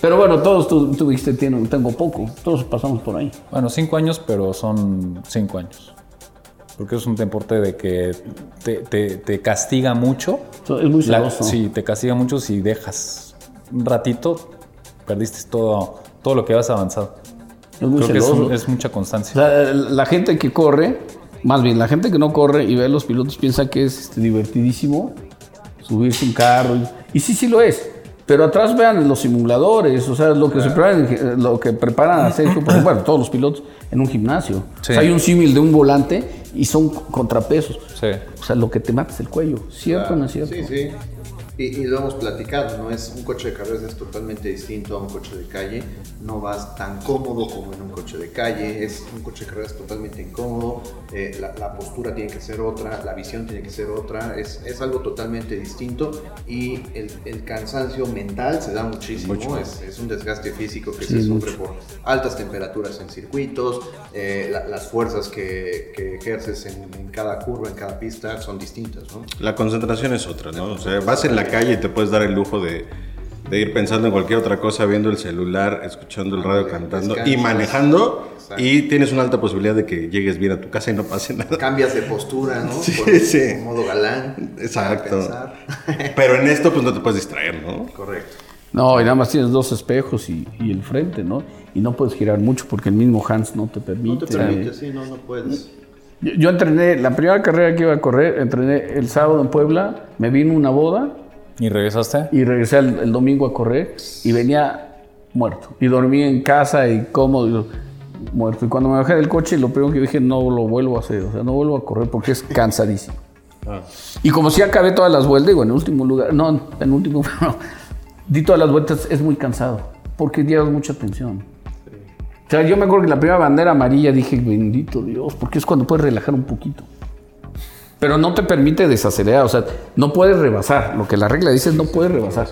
Pero bueno, todos tú, tú dijiste, "Tiene- tengo poco. Todos pasamos por ahí. Bueno, cinco años, pero son cinco años. Porque es un deporte de que te, te- te castiga mucho. Es muy La- celoso. sí, te castiga mucho si dejas un ratito, perdiste todo, todo lo que has avanzado. Es muy Creo que es, mucha O constancia. sea, la gente que corre, más bien, la gente que no corre y ve a los pilotos piensa que es este, divertidísimo subirse un carro. Y, y sí, sí lo es. Pero atrás vean los simuladores, o sea, lo que, se preparan, lo que preparan a Sergio, por bueno, todos los pilotos en un gimnasio. Sí. O sea, hay un símil de un volante y son contrapesos. Sí. O sea, lo que te mata es el cuello. ¿Cierto o no es cierto? Sí, sí. Y, y lo hemos platicado, ¿no? Es un coche de carreras es totalmente distinto a un coche de calle. No vas tan cómodo como en un coche de calle. Es un coche de carreras totalmente incómodo. eh, la, la postura tiene que ser otra, la visión tiene que ser otra. Es, es algo totalmente distinto y el, el cansancio mental se da muchísimo. Es, es un desgaste físico que Sí, se sufre mucho. por altas temperaturas en circuitos. eh, la- las fuerzas que, que ejerces en, en cada curva, en cada pista son distintas, ¿no? La concentración es otra, ¿no? O sea, vas en la calle y te puedes dar el lujo de, de ir pensando en cualquier otra cosa, viendo el celular, escuchando el radio cantando y manejando. Exacto. Y tienes una alta posibilidad de que llegues bien a tu casa y no pase nada. cambias de postura, ¿no? Sí, Por- sí. en modo galán. Exacto. *laughs* Pero en esto, pues no te puedes distraer, ¿no? Correcto. No, y nada más tienes dos espejos y, y el frente, ¿no? Y no puedes girar mucho porque el mismo Hans no te permite. No te permite, sí, no, no puedes. Yo, yo entrené, la primera carrera que iba a correr, entrené el sábado en Puebla, me vino una boda ¿Y regresaste? y regresé el, el domingo a correr y venía muerto. Y dormí en casa y cómodo, y muerto. Y cuando me bajé del coche, lo primero que dije, no lo vuelvo a hacer, o sea, no vuelvo a correr porque es cansadísimo. Y como si acabé todas las vueltas, digo, en último lugar, no, en último, *laughs* no, di todas las vueltas, es muy cansado, porque llevas mucha tensión. O sea, yo me acuerdo que la primera bandera amarilla dije, bendito Dios, porque es cuando puedes relajar un poquito. Pero no te permite desacelerar, o sea, no puedes rebasar. Lo que la regla dice es no puedes rebasar.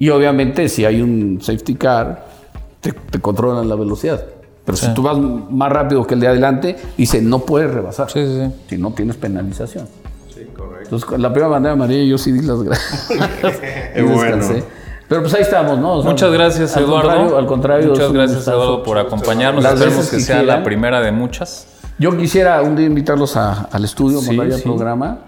Y obviamente si hay un safety car, te, te controlan la velocidad. Pero si tú vas más rápido que el de adelante, dice no puedes rebasar. Sí, sí, sí. Si no tienes penalización. Sí, correcto. Entonces, la primera bandera amarilla yo sí di las gracias. *laughs* Y *laughs* Bueno. Pero pues ahí estamos, ¿no? O sea, Muchas gracias, al Eduardo. contrario- al contrario, Muchas gracias. Eduardo, por acompañarnos. Las Esperemos que que sea la primera de muchas. Yo quisiera un día invitarlos a- al estudio, Sí, mandar ya el sí. programa,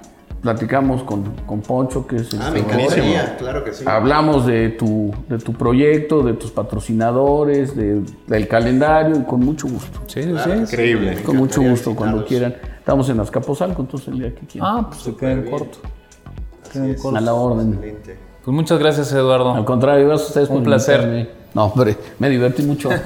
platicamos con, con Poncho, que es el Ah, me encantaría, claro que sí. Hablamos de tu, de tu proyecto, de tus patrocinadores, de- del calendario y con mucho gusto. Sí, sí, Claro sí. Increíble. Con mucho gusto, cuando quieran. Estamos en Azcapotzalco, entonces el día que quieran. Ah, pues se queda en bien. corto. Así Queda en es. corto. a la orden. Excelente. Pues muchas gracias, Eduardo. Al contrario, gracias a ustedes Un por placer. invitarme. No, hombre, me divertí mucho. *laughs*